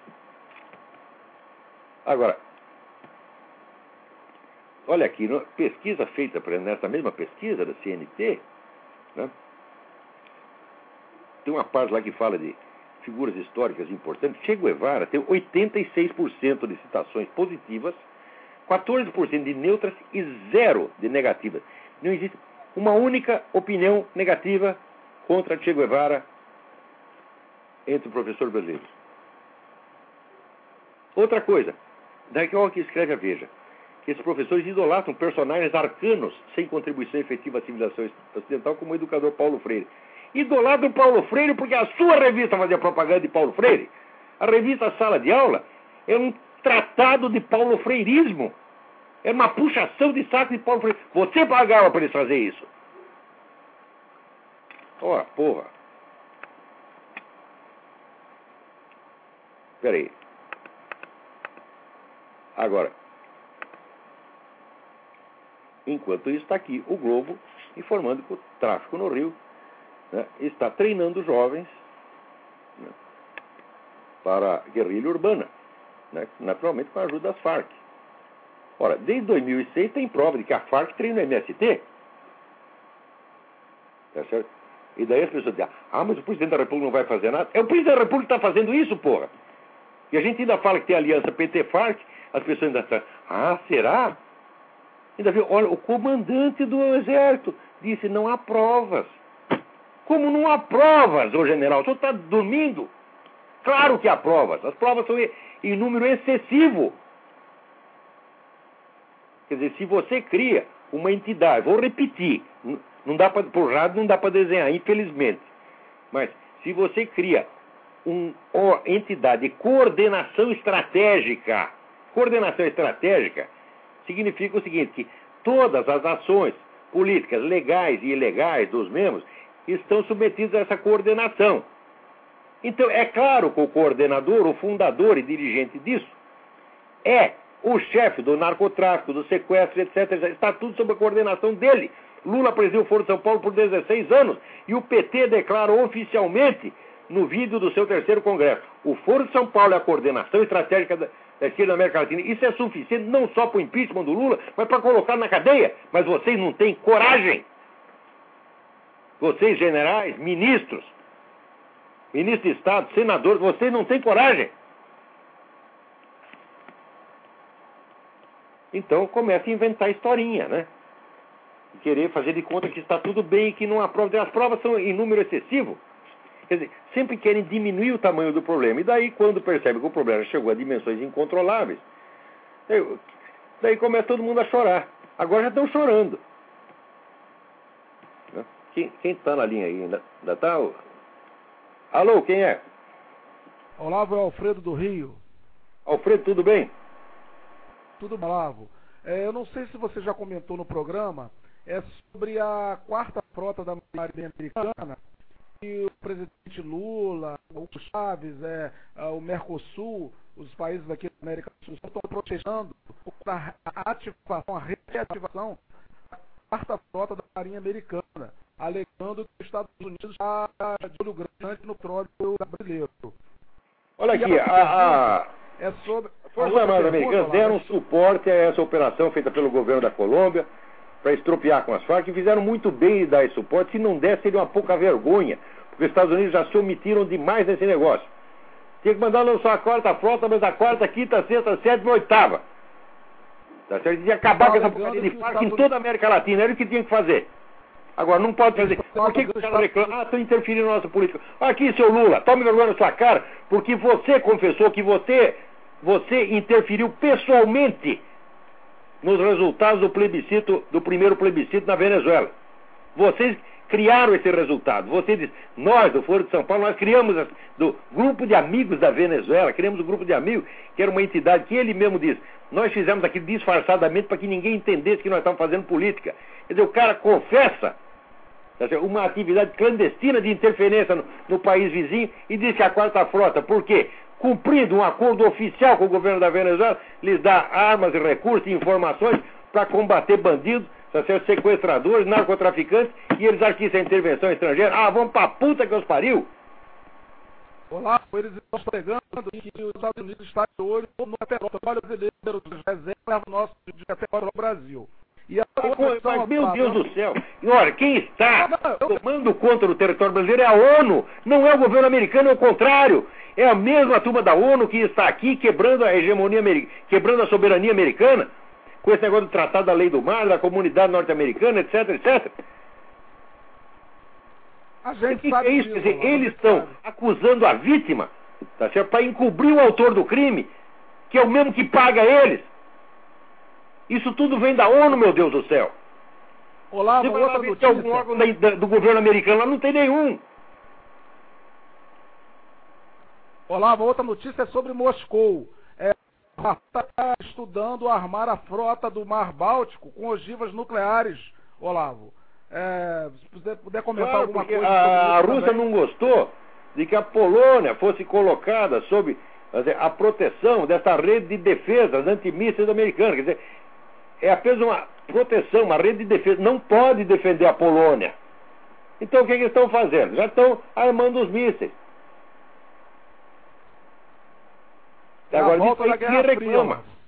Agora, olha aqui, pesquisa feita nessa mesma pesquisa da CNT, né? tem uma parte lá que fala de figuras históricas importantes. Che Guevara tem 86% de citações positivas, 14% de neutras e zero de negativas. Não existe uma única opinião negativa contra Che Guevara entre o professor brasileiro. Outra coisa, daqui a que escreve a Veja que esses professores idolatram personagens arcanos sem contribuição efetiva à civilização ocidental, como o educador Paulo Freire. Idolatram Paulo Freire porque a sua revista fazia propaganda de Paulo Freire. A revista Sala de Aula é um tratado de Paulo Freirismo. É uma puxação de saco de Paulo Freire. Você pagava para eles fazer isso. Ó, oh, porra. Peraí. Agora, Enquanto isso, está aqui o Globo informando que o tráfico no Rio né, está treinando jovens né, para guerrilha urbana, né, naturalmente com a ajuda das Farc. Ora, desde 2006 tem prova de que a Farc treina o MST. Tá certo? E daí as pessoas dizem, ah, mas o presidente da República não vai fazer nada. É o presidente da República que está fazendo isso, porra. E a gente ainda fala que tem aliança PT-FARC, as pessoas ainda estão, ah, será? Ainda viu, olha, o comandante do exército disse: não há provas. Como não há provas, ô general? O senhor está dormindo? Claro que há provas. As provas são em número excessivo. Quer dizer, se você cria uma entidade, vou repetir, não dá para por rádio não dá para desenhar, infelizmente. Mas se você cria uma entidade de coordenação estratégica, coordenação estratégica significa o seguinte, que todas as ações políticas legais e ilegais dos membros estão submetidas a essa coordenação. Então, é claro que o coordenador, o fundador e dirigente disso, é O chefe do narcotráfico, do sequestro, etc., está tudo sob a coordenação dele. Lula presidiu o Foro de São Paulo por 16 anos e o PT declara oficialmente no vídeo do seu terceiro congresso. O Foro de São Paulo é a coordenação estratégica da esquerda da América Latina. Isso é suficiente não só para o impeachment do Lula, mas para colocar na cadeia. Mas vocês não têm coragem. Vocês, generais, ministros, ministro de Estado, senadores, vocês não têm coragem. Então começa a inventar historinha, né? Querer fazer de conta que está tudo bem e que não há provas. As provas são em número excessivo. Quer dizer, sempre querem diminuir o tamanho do problema. E daí, quando percebem que o problema chegou a dimensões incontroláveis, daí começa todo mundo a chorar. Agora já estão chorando. Quem está na linha aí? Ainda está? Alô, quem é? Olavo é Alfredo do Rio. Alfredo, tudo bem? Tudo bem, Olavo. É, eu não sei se você já comentou no programa, é sobre a quarta frota da Marinha Americana e o presidente Lula, o Chaves, é, o Mercosul, os países daqui da América do Sul estão protestando a ativação, a reativação da quarta frota da Marinha Americana, alegando que os Estados Unidos está de olho grande no petróleo brasileiro. Olha aqui, a, a, é sobre, a Força Armada Americana deram suporte a essa operação feita pelo governo da Colômbia para estropiar com as Farc e fizeram muito bem em dar esse suporte. Se não desse, seria uma pouca vergonha, porque os Estados Unidos já se omitiram demais nesse negócio. Tinha que mandar não só a quarta frota, mas a quarta, quinta, sexta, sétima e oitava. Tá certo? Tinha que acabar com essa porcaria de Farc em toda a América Latina. Era o que tinha que fazer. Agora, não pode fazer. Por que, que os caras reclamam? Ah, estão interferindo na nossa política. Aqui, seu Lula, tome vergonha na sua cara, porque você confessou que você, você interferiu pessoalmente nos resultados do plebiscito, do primeiro plebiscito na Venezuela. Vocês criaram esse resultado. Você diz, nós do Foro de São Paulo, nós criamos do grupo de amigos da Venezuela, criamos um grupo de amigos, que era uma entidade que ele mesmo diz, nós fizemos aquilo disfarçadamente para que ninguém entendesse que nós estávamos fazendo política. Quer dizer, o cara confessa uma atividade clandestina de interferência no, no país vizinho e diz que a quarta frota, por quê? cumprindo um acordo oficial com o governo da Venezuela, lhes dá armas e recursos e informações para combater bandidos, tá sequestradores, narcotraficantes, e eles acham que isso é intervenção estrangeira. Ah, vamos pra puta que os pariu! Olá, eles estão pregando que os Estados Unidos estão de olho no petróleo brasileiro, dos reservas nosso de petróleo no Brasil. E a mas, meu Deus do céu, e olha, quem está tomando conta do território brasileiro é a ONU, não é o governo americano, é o contrário. É a mesma turma da ONU que está aqui quebrando a hegemonia americana, quebrando a soberania americana, com esse negócio do Tratado da Lei do Mar, da comunidade norte-americana, etc, etc. A gente é isso, quer dizer, eles estão acusando a vítima, tá certo? Para encobrir o autor do crime, que é o mesmo que paga eles. Isso tudo vem da ONU, meu Deus do céu. Olá, Você vai lá ver se tem algum órgão da, do governo americano lá, não tem nenhum. Olá, outra notícia é sobre Moscou. É, está estudando armar a frota do Mar Báltico com ogivas nucleares, Olavo. É, se puder, puder comentar claro, alguma coisa. A, a Rússia também. não gostou de que a Polônia fosse colocada sob dizer, a proteção dessa rede de defesa antimísseis americana. Quer dizer, é apenas uma proteção, uma rede de defesa. Não pode defender a Polônia. Então o que, é que eles estão fazendo? Já estão armando os mísseis. É Agora, a volta da Guerra reclama. Fria.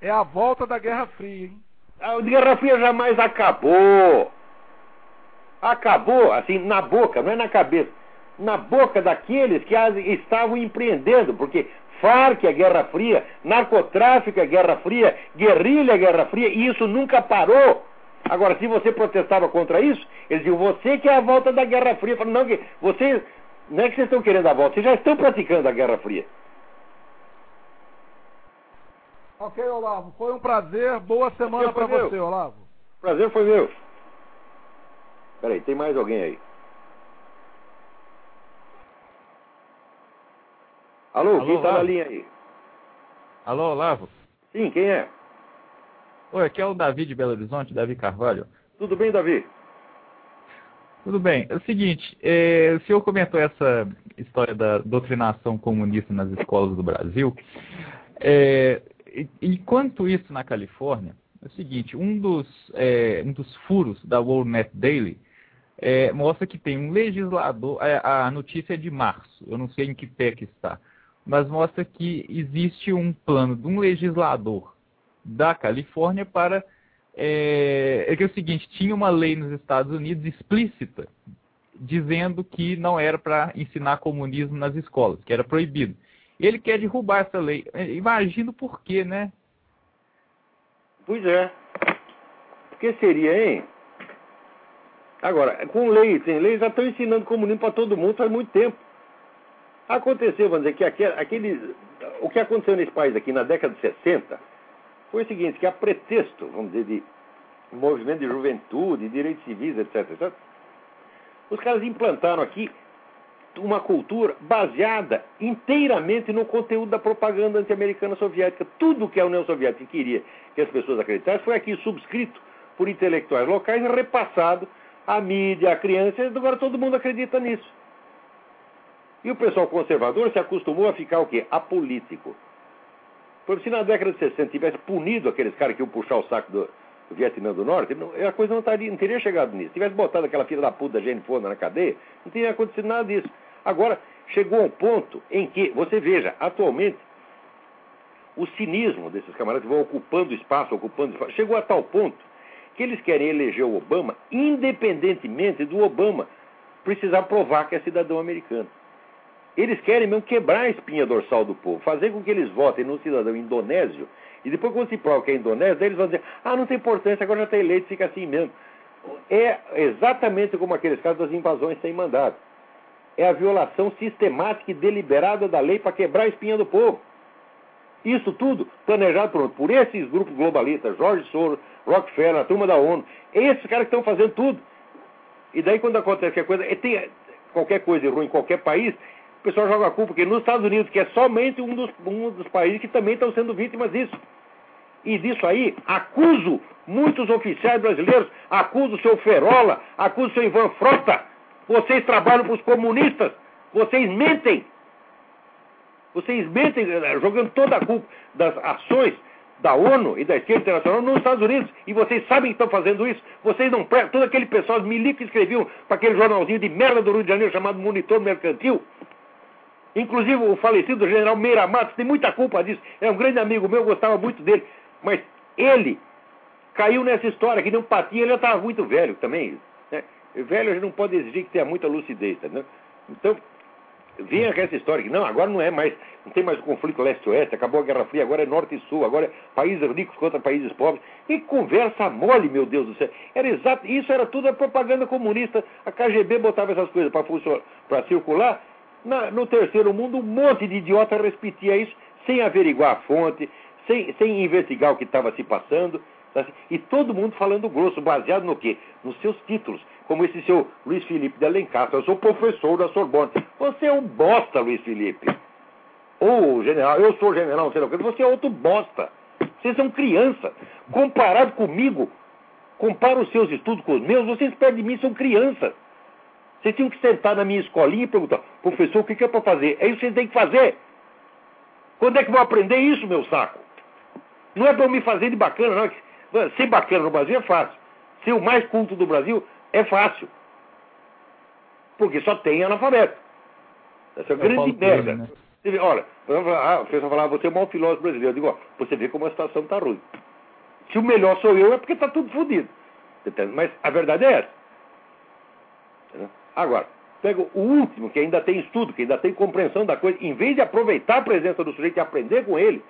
É a volta da Guerra Fria, hein? A Guerra Fria jamais acabou. Acabou, assim, na boca, não é na cabeça. Na boca daqueles que estavam empreendendo, porque Farc é Guerra Fria, narcotráfico é Guerra Fria, guerrilha é Guerra Fria, e isso nunca parou. Agora, se você protestava contra isso, eles diziam, você que é a volta da Guerra Fria. Falo, não, você, não é que vocês estão querendo a volta, vocês já estão praticando a Guerra Fria. Ok, Olavo. Foi um prazer. Boa semana para você, Olavo. Prazer foi meu. Peraí, tem mais alguém aí? Alô, Alô quem está na linha aí? Alô, Olavo? Sim, quem é? Oi, aqui é o Davi de Belo Horizonte, Davi Carvalho. Tudo bem, Davi? Tudo bem. É o seguinte, é, o senhor comentou essa história da doutrinação comunista nas escolas do Brasil. É, enquanto isso na Califórnia, é o seguinte, um dos, é, um dos furos da WorldNet Daily é, mostra que tem um legislador, é, a notícia é de março, eu não sei em que pé que está, mas mostra que existe um plano de um legislador da Califórnia para é, é que é o seguinte, tinha uma lei nos Estados Unidos explícita dizendo que não era para ensinar comunismo nas escolas, que era proibido. Ele quer derrubar essa lei. Imagino por quê, né? Pois é. Por que seria, hein? Agora, com lei, tem lei, já estão ensinando comunismo para todo mundo faz muito tempo. Aconteceu, vamos dizer, que aquele, aquele, o que aconteceu nesse país aqui na década de 60 foi o seguinte, que a pretexto, vamos dizer, de movimento de juventude, direitos civis, etc, etc, os caras implantaram aqui uma cultura baseada inteiramente no conteúdo da propaganda anti-americana soviética. Tudo que a União Soviética queria que as pessoas acreditassem foi aqui subscrito por intelectuais locais e repassado à mídia, à criança, agora todo mundo acredita nisso. E o pessoal conservador se acostumou a ficar o quê? Apolítico. Porque se na década de 60 tivesse punido aqueles caras que iam puxar o saco do, Vietnã do Norte, a coisa não, não teria chegado nisso. Se tivesse botado aquela filha da puta da Jane Fonda na cadeia, não teria acontecido nada disso. Agora, chegou a um ponto em que, você veja, atualmente, o cinismo desses camaradas que vão ocupando espaço, ocupando espaço, chegou a tal ponto que eles querem eleger o Obama independentemente do Obama precisar provar que é cidadão americano. Eles querem mesmo quebrar a espinha dorsal do povo, fazer com que eles votem num cidadão indonésio, e depois, quando se prova que é indonésio, eles vão dizer: ah, não tem importância, agora já está eleito, fica assim mesmo. É exatamente como aqueles casos das invasões sem mandato é a violação sistemática e deliberada da lei para quebrar a espinha do povo. Isso tudo planejado por, por esses grupos globalistas, Jorge Soros, Rockefeller, a turma da ONU. Esses caras que estão fazendo tudo. E daí quando acontece qualquer coisa, tem qualquer coisa ruim em qualquer país, pessoal joga a culpa, porque nos Estados Unidos, que é somente um dos, um dos países que também estão sendo vítimas disso. E disso aí, acuso muitos oficiais brasileiros, acuso o seu Ferola, acuso o seu Ivan Frota, vocês trabalham para os comunistas. Vocês mentem. Vocês mentem, eh, jogando toda a culpa das ações da ONU e da esquerda internacional nos Estados Unidos. E vocês sabem que estão fazendo isso. Vocês não prestam. Todo aquele pessoal, os milicos que escreviam para aquele jornalzinho de merda do Rio de Janeiro chamado Monitor Mercantil. Inclusive o falecido general Meira Matos tem muita culpa disso. É um grande amigo meu, eu gostava muito dele. Mas ele caiu nessa história que não patinha, ele já estava muito velho também. Né? Velho, a gente não pode exigir que tenha muita lucidez, tá, né? Então, vem essa história que não, agora não é mais, não tem mais o conflito leste-oeste, acabou a Guerra Fria, agora é norte e sul, agora é países ricos contra países pobres. Que conversa mole, meu Deus do céu. Era exato, isso era tudo a propaganda comunista. A KGB botava essas coisas para circular. Na, no terceiro mundo, um monte de idiota repetia isso sem averiguar a fonte, sem, sem investigar o que estava se passando. Tá? E todo mundo falando grosso, baseado no quê? Nos seus títulos como esse seu Luiz Felipe de Alencastre. Eu sou professor da Sorbonne. Você é um bosta, Luiz Felipe. Ou general, eu sou general, não sei o que. Você é outro bosta. Vocês são criança. Comparado comigo, compara os seus estudos com os meus, vocês perto de mim são crianças. Vocês tinham que sentar na minha escolinha e perguntar, professor, o que é para fazer? É isso que vocês têm que fazer. Quando é que vou aprender isso, meu saco? Não é para eu me fazer de bacana, não. Ser bacana no Brasil é fácil. Ser o mais culto do Brasil é fácil. Porque só tem analfabeto. Essa é uma grande merda. Né? Vê, olha, ah, a pessoa fala, ah, você é o maior filósofo brasileiro. Eu digo, ó, você vê como a situação está ruim. Se o melhor sou eu, é porque está tudo fodido. Mas a verdade é essa. Agora, pega o último, que ainda tem estudo, que ainda tem compreensão da coisa, em vez de aproveitar a presença do sujeito e aprender com ele,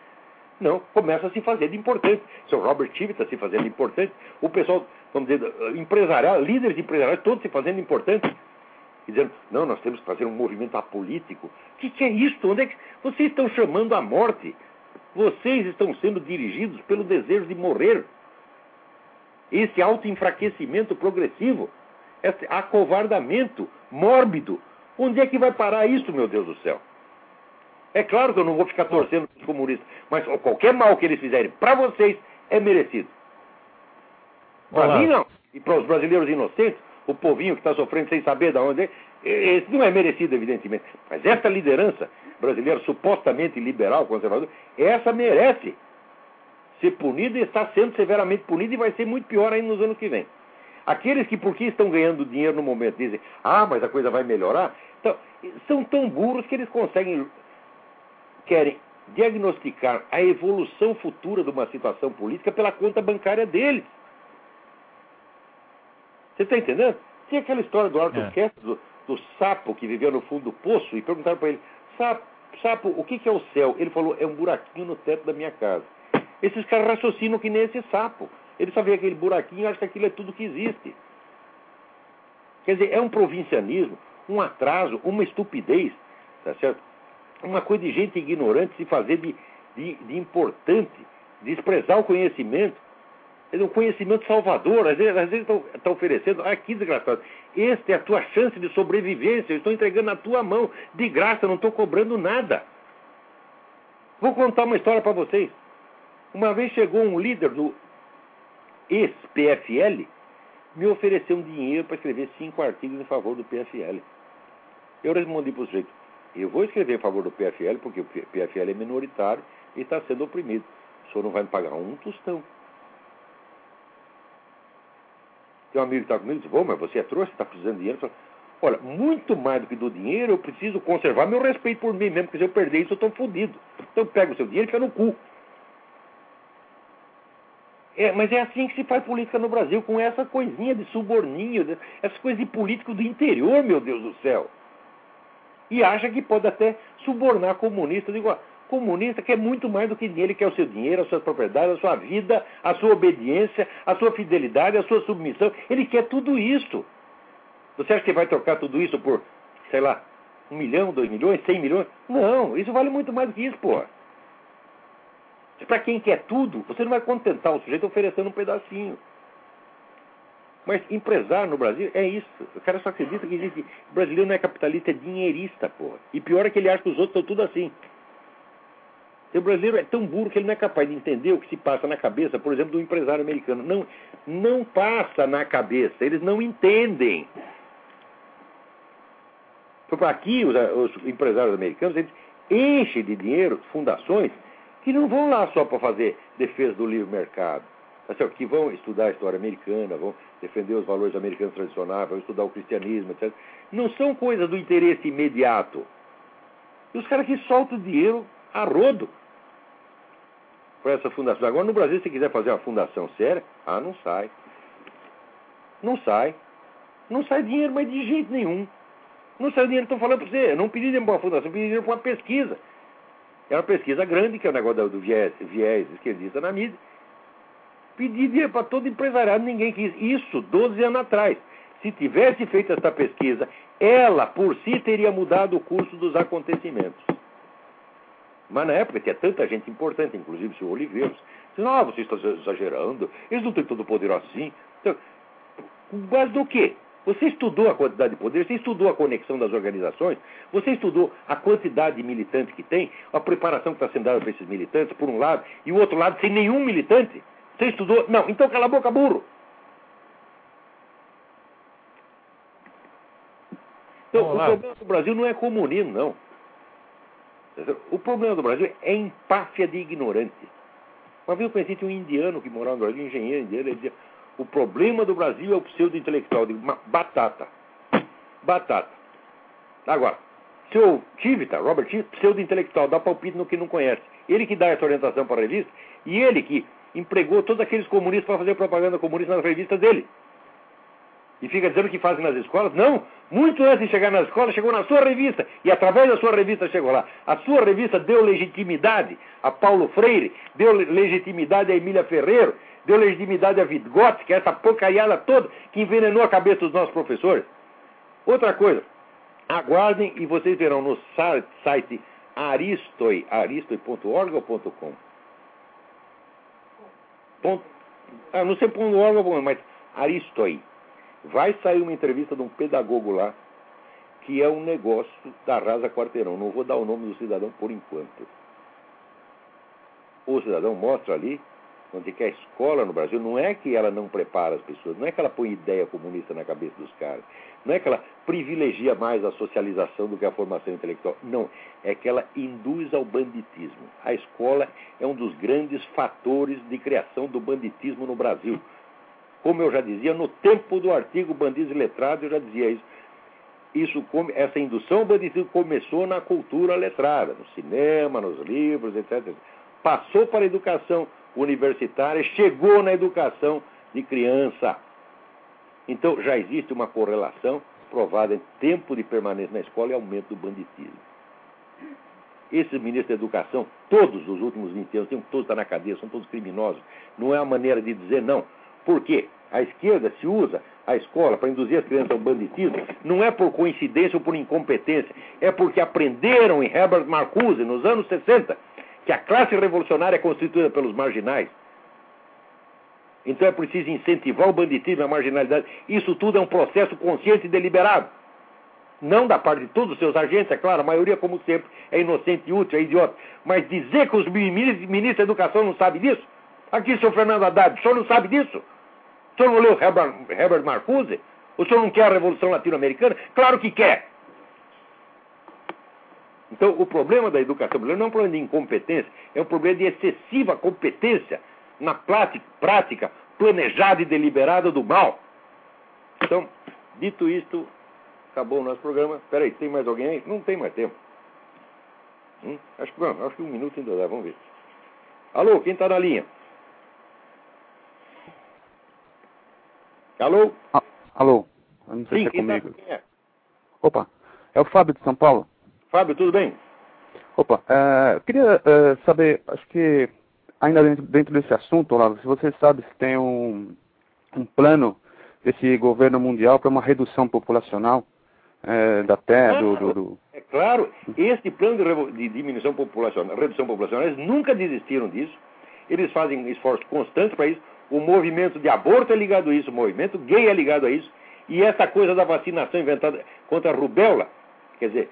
não, começa a se fazer de importante. Seu Robert Tive está se fazendo importante. O pessoal, vamos dizer, empresarial, líderes empresariais, todos se fazendo importantes. Dizendo, não, nós temos que fazer um movimento apolítico. O que, que é isso? Onde é que vocês estão chamando a morte? Vocês estão sendo dirigidos pelo desejo de morrer. Esse autoenfraquecimento progressivo, esse acovardamento mórbido. Onde é que vai parar isso, meu Deus do céu? É claro que eu não vou ficar torcendo os comunistas, mas qualquer mal que eles fizerem para vocês é merecido. Para mim, não. E para os brasileiros inocentes, o povinho que está sofrendo sem saber de onde é, esse não é merecido, evidentemente. Mas esta liderança brasileira supostamente liberal, conservador, essa merece ser punida e está sendo severamente punida e vai ser muito pior ainda nos anos que vêm. Aqueles que, porque estão ganhando dinheiro no momento, dizem, ah, mas a coisa vai melhorar, então, são tão burros que eles conseguem, querem diagnosticar a evolução futura de uma situação política pela conta bancária deles. Você está entendendo? Tem aquela história do Arthur é. do, do, sapo que vivia no fundo do poço, e perguntaram para ele, sapo, sapo, o que, que é o céu? Ele falou, é um buraquinho no teto da minha casa. Esses caras raciocinam que nem esse sapo. Ele só vê aquele buraquinho e acha que aquilo é tudo que existe. Quer dizer, é um provincianismo, um atraso, uma estupidez, tá certo? Uma coisa de gente ignorante se fazer de, de, de importante, desprezar o conhecimento. É um conhecimento salvador. Às vezes, estão oferecendo, ah, que desgraçado, esta é a tua chance de sobrevivência, eu estou entregando na tua mão, de graça, não estou cobrando nada. Vou contar uma história para vocês. Uma vez chegou um líder do ex-PFL, me ofereceu um dinheiro para escrever cinco artigos em favor do PFL. Eu respondi para o sujeito, eu vou escrever em favor do PFL porque o PFL é minoritário e está sendo oprimido. O senhor não vai me pagar um tostão. Tem um amigo que está comigo e diz, Vou, mas você é trouxa, está precisando de dinheiro. Falo, Olha, muito mais do que do dinheiro, eu preciso conservar meu respeito por mim mesmo, porque se eu perder isso, eu estou fodido. Então pega o seu dinheiro e fica no cu. É, mas é assim que se faz política no Brasil, com essa coisinha de suborninho, essas coisas de político do interior, meu Deus do céu. E acha que pode até subornar comunista. Eu digo, comunista quer muito mais do que dinheiro, ele quer o seu dinheiro, as suas propriedades, a sua vida, a sua obediência, a sua fidelidade, a sua submissão. Ele quer tudo isso. Você acha que vai trocar tudo isso por, sei lá, um milhão, dois milhões, cem milhões? Não, isso vale muito mais do que isso, porra. Para quem quer tudo, você não vai contentar o sujeito oferecendo um pedacinho. Mas empresário no Brasil é isso. O cara só acredita que existe. O brasileiro não é capitalista, é dinheirista, porra. E pior é que ele acha que os outros estão tudo assim. o brasileiro é tão burro que ele não é capaz de entender o que se passa na cabeça, por exemplo, do empresário americano. Não, não passa na cabeça, eles não entendem. Aqui, os, os empresários americanos, eles enchem de dinheiro fundações que não vão lá só para fazer defesa do livre mercado, assim, que vão estudar a história americana, vão defender os valores americanos tradicionais, vão estudar o cristianismo, etc. Não são coisas do interesse imediato. E os caras que soltam dinheiro a rodo para essa fundação. Agora, no Brasil, se quiser fazer uma fundação séria, ah, não sai. Não sai. Não sai dinheiro, mas de jeito nenhum. Não sai dinheiro, estou falando para você. Eu não pedi dinheiro para uma fundação, pedi dinheiro para uma pesquisa. É uma pesquisa grande, que é o negócio do viés, viés esquerdista na mídia. Pedi dinheiro para todo empresariado, ninguém quis. Isso 12 anos atrás. Se tivesse feito essa pesquisa, ela por si teria mudado o curso dos acontecimentos. Mas na época tinha tanta gente importante, inclusive o senhor Oliveiros, disse, ah, você está exagerando, eles não têm todo o poder assim. Então, mas do quê? Você estudou a quantidade de poder, você estudou a conexão das organizações, você estudou a quantidade de militantes que tem, a preparação que está sendo dada para esses militantes, por um lado, e o outro lado sem nenhum militante. Você estudou? Não, então cala a boca, burro. Então, o problema do Brasil não é comunismo, não. O problema do Brasil é empáfia de ignorante. Uma vez eu conheci um indiano que morava no Brasil, um engenheiro indiano, ele dizia o problema do Brasil é o pseudo-intelectual. Batata. Batata. Agora, seu Tivita, Robert Tivita, pseudo-intelectual, dá palpite no que não conhece. Ele que dá essa orientação para a revista e ele que empregou todos aqueles comunistas para fazer propaganda comunista nas revistas dele. E fica dizendo que fazem nas escolas? Não! Muito antes de chegar na escola, chegou na sua revista. E através da sua revista chegou lá. A sua revista deu legitimidade a Paulo Freire, deu legitimidade a Emília Ferreiro, deu legitimidade a Vidgotti, que é essa porcariada toda que envenenou a cabeça dos nossos professores. Outra coisa, aguardem e vocês verão no site aristoi, aristoi.org ou .com? Ponto, ah, não sei ponto ou mas aristoi. Vai sair uma entrevista de um pedagogo lá, que é um negócio da rasa quarteirão. Não vou dar o nome do cidadão por enquanto. O cidadão mostra ali Quando diz que a escola no Brasil não é que ela não prepara as pessoas, não é que ela põe ideia comunista na cabeça dos caras, não é que ela privilegia mais a socialização do que a formação intelectual. Não, é que ela induz ao banditismo. A escola é um dos grandes fatores de criação do banditismo no Brasil. Como eu já dizia, no tempo do artigo Bandidos e Letrados, eu já dizia isso. isso essa indução ao banditismo começou na cultura letrada, no cinema, nos livros, etc. Passou para a educação universitária, chegou na educação de criança. Então já existe uma correlação provada entre tempo de permanência na escola e aumento do banditismo. Esses ministros da educação, todos os últimos 20 anos, todos estão na cadeia, são todos criminosos. Não é uma maneira de dizer não. Por quê? A esquerda se usa a escola para induzir as crianças ao banditismo, não é por coincidência ou por incompetência, é porque aprenderam em Herbert Marcuse, nos anos 60, que a classe revolucionária é constituída pelos marginais. Então é preciso incentivar o banditismo e a marginalidade. Isso tudo é um processo consciente e deliberado. Não da parte de todos os seus agentes, é claro, a maioria, como sempre, é inocente e útil, é idiota. Mas dizer que os ministros da educação não sabem disso? Aqui, senhor Fernando Haddad, o senhor não sabe disso? O senhor não leu Herbert, Marcuse? O senhor não quer a Revolução Latino-Americana? Claro que quer. Então, o problema da educação brasileira não é um problema de incompetência, é um problema de excessiva competência na prática planejada e deliberada do mal. Então, dito isto, acabou o nosso programa. Espera aí, tem mais alguém aí? Não tem mais tempo. Hum? Acho, que, não, acho que um minuto ainda dá, vamos ver. Alô, quem está na linha? Alô? Ah, alô? Eu não sei Sim, se é tá- comigo. Tá, é? Opa, é o Fábio de São Paulo. Fábio, tudo bem? Opa, é, eu queria é, saber, acho que ainda dentro, dentro desse assunto, Olavo, se você sabe se tem um, um plano desse governo mundial para uma redução populacional é, da terra, do, do, do, É claro, este plano de, de, diminuição populacional, redução populacional, eles nunca desistiram disso, eles fazem esforços constantes para isso, o movimento de aborto é ligado a isso, o movimento gay é ligado a isso, e essa coisa da vacinação inventada contra a rubéola, quer dizer,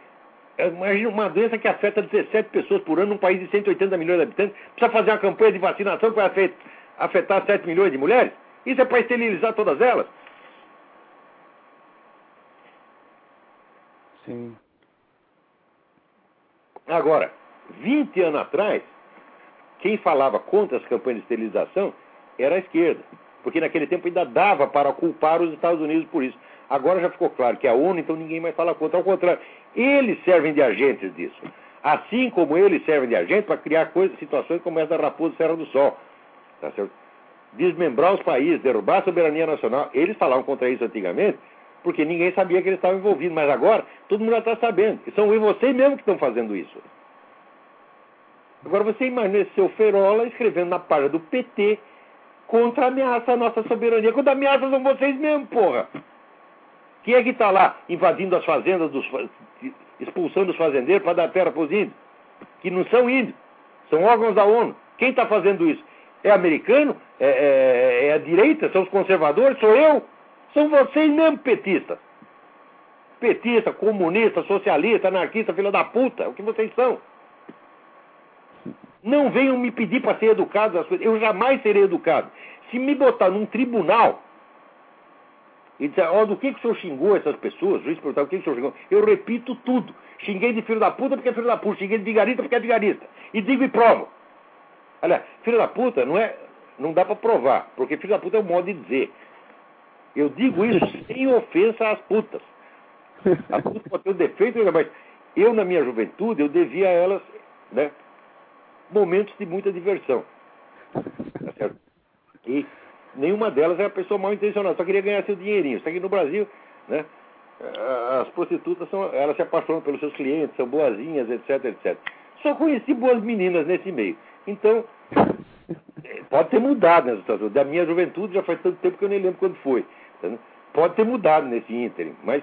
imagina uma doença que afeta 17 pessoas por ano num país de 180 milhões de habitantes. Precisa fazer uma campanha de vacinação que vai afetar 7 milhões de mulheres? Isso é para esterilizar todas elas? Sim. Agora, 20 anos atrás, quem falava contra as campanhas de esterilização era a esquerda. Porque naquele tempo ainda dava para culpar os Estados Unidos por isso. Agora já ficou claro que é a ONU, então ninguém mais fala contra. Ao contrário, eles servem de agentes disso. Assim como eles servem de agentes para criar coisas, situações como essa da Raposa Serra do Sol. Tá certo? Desmembrar os países, derrubar a soberania nacional. Eles falavam contra isso antigamente, porque ninguém sabia que eles estavam envolvidos. Mas agora, todo mundo já está sabendo. E são vocês mesmo que estão fazendo isso. Agora você imagina esse seu Ferola escrevendo na página do PT contra a ameaça à nossa soberania. Quando ameaças são vocês mesmo, porra. Quem é que está lá invadindo as fazendas, dos, expulsando os fazendeiros para dar terra para os índios? Que não são índios, são órgãos da ONU. Quem está fazendo isso? É americano? É, é, é, a direita? São os conservadores? Sou eu? São vocês mesmo petistas. Petista, comunista, socialista, anarquista, filha da puta. O que vocês são? Não venham me pedir para ser educado. Eu jamais serei educado. Se me botar num tribunal e dizer, ó, oh, do que, que o senhor xingou essas pessoas? O juiz perguntava, o que, que o senhor xingou? Eu repito tudo. Xinguei de filho da puta porque é filho da puta. Xinguei de vigarista porque é vigarista. E digo e provo. Olha, filho da puta não é. Não dá para provar, porque filho da puta é um modo de dizer. Eu digo isso <laughs> sem ofensa às putas. A puta pode ter um defeito, mas eu, na minha juventude, eu devia a elas né, momentos de muita diversão. Tá certo? <laughs> E nenhuma delas é a pessoa mal intencionada, só queria ganhar seu dinheirinho. Isso aqui no Brasil, né? As prostitutas são, elas se apaixonam pelos seus clientes, são boazinhas, etc, etc. Só conheci boas meninas nesse meio. Então, pode ter mudado nessa situação. Da minha juventude já faz tanto tempo que eu nem lembro quando foi. Pode ter mudado nesse ínterim, mas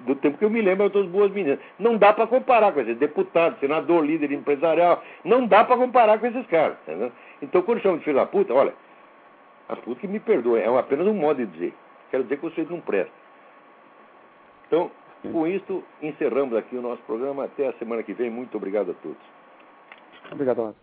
do tempo que eu me lembro, eu todas boas meninas. Não dá para comparar com esses deputados, senador, líder empresarial. Não dá para comparar com esses caras. Entendeu? Então, quando chamo de filho da puta, olha, puta que me perdoe, é apenas um modo de dizer. Quero dizer que vocês não prestam. Então, com isso, encerramos aqui o nosso programa. Até a semana que vem. Muito obrigado a todos. Obrigado,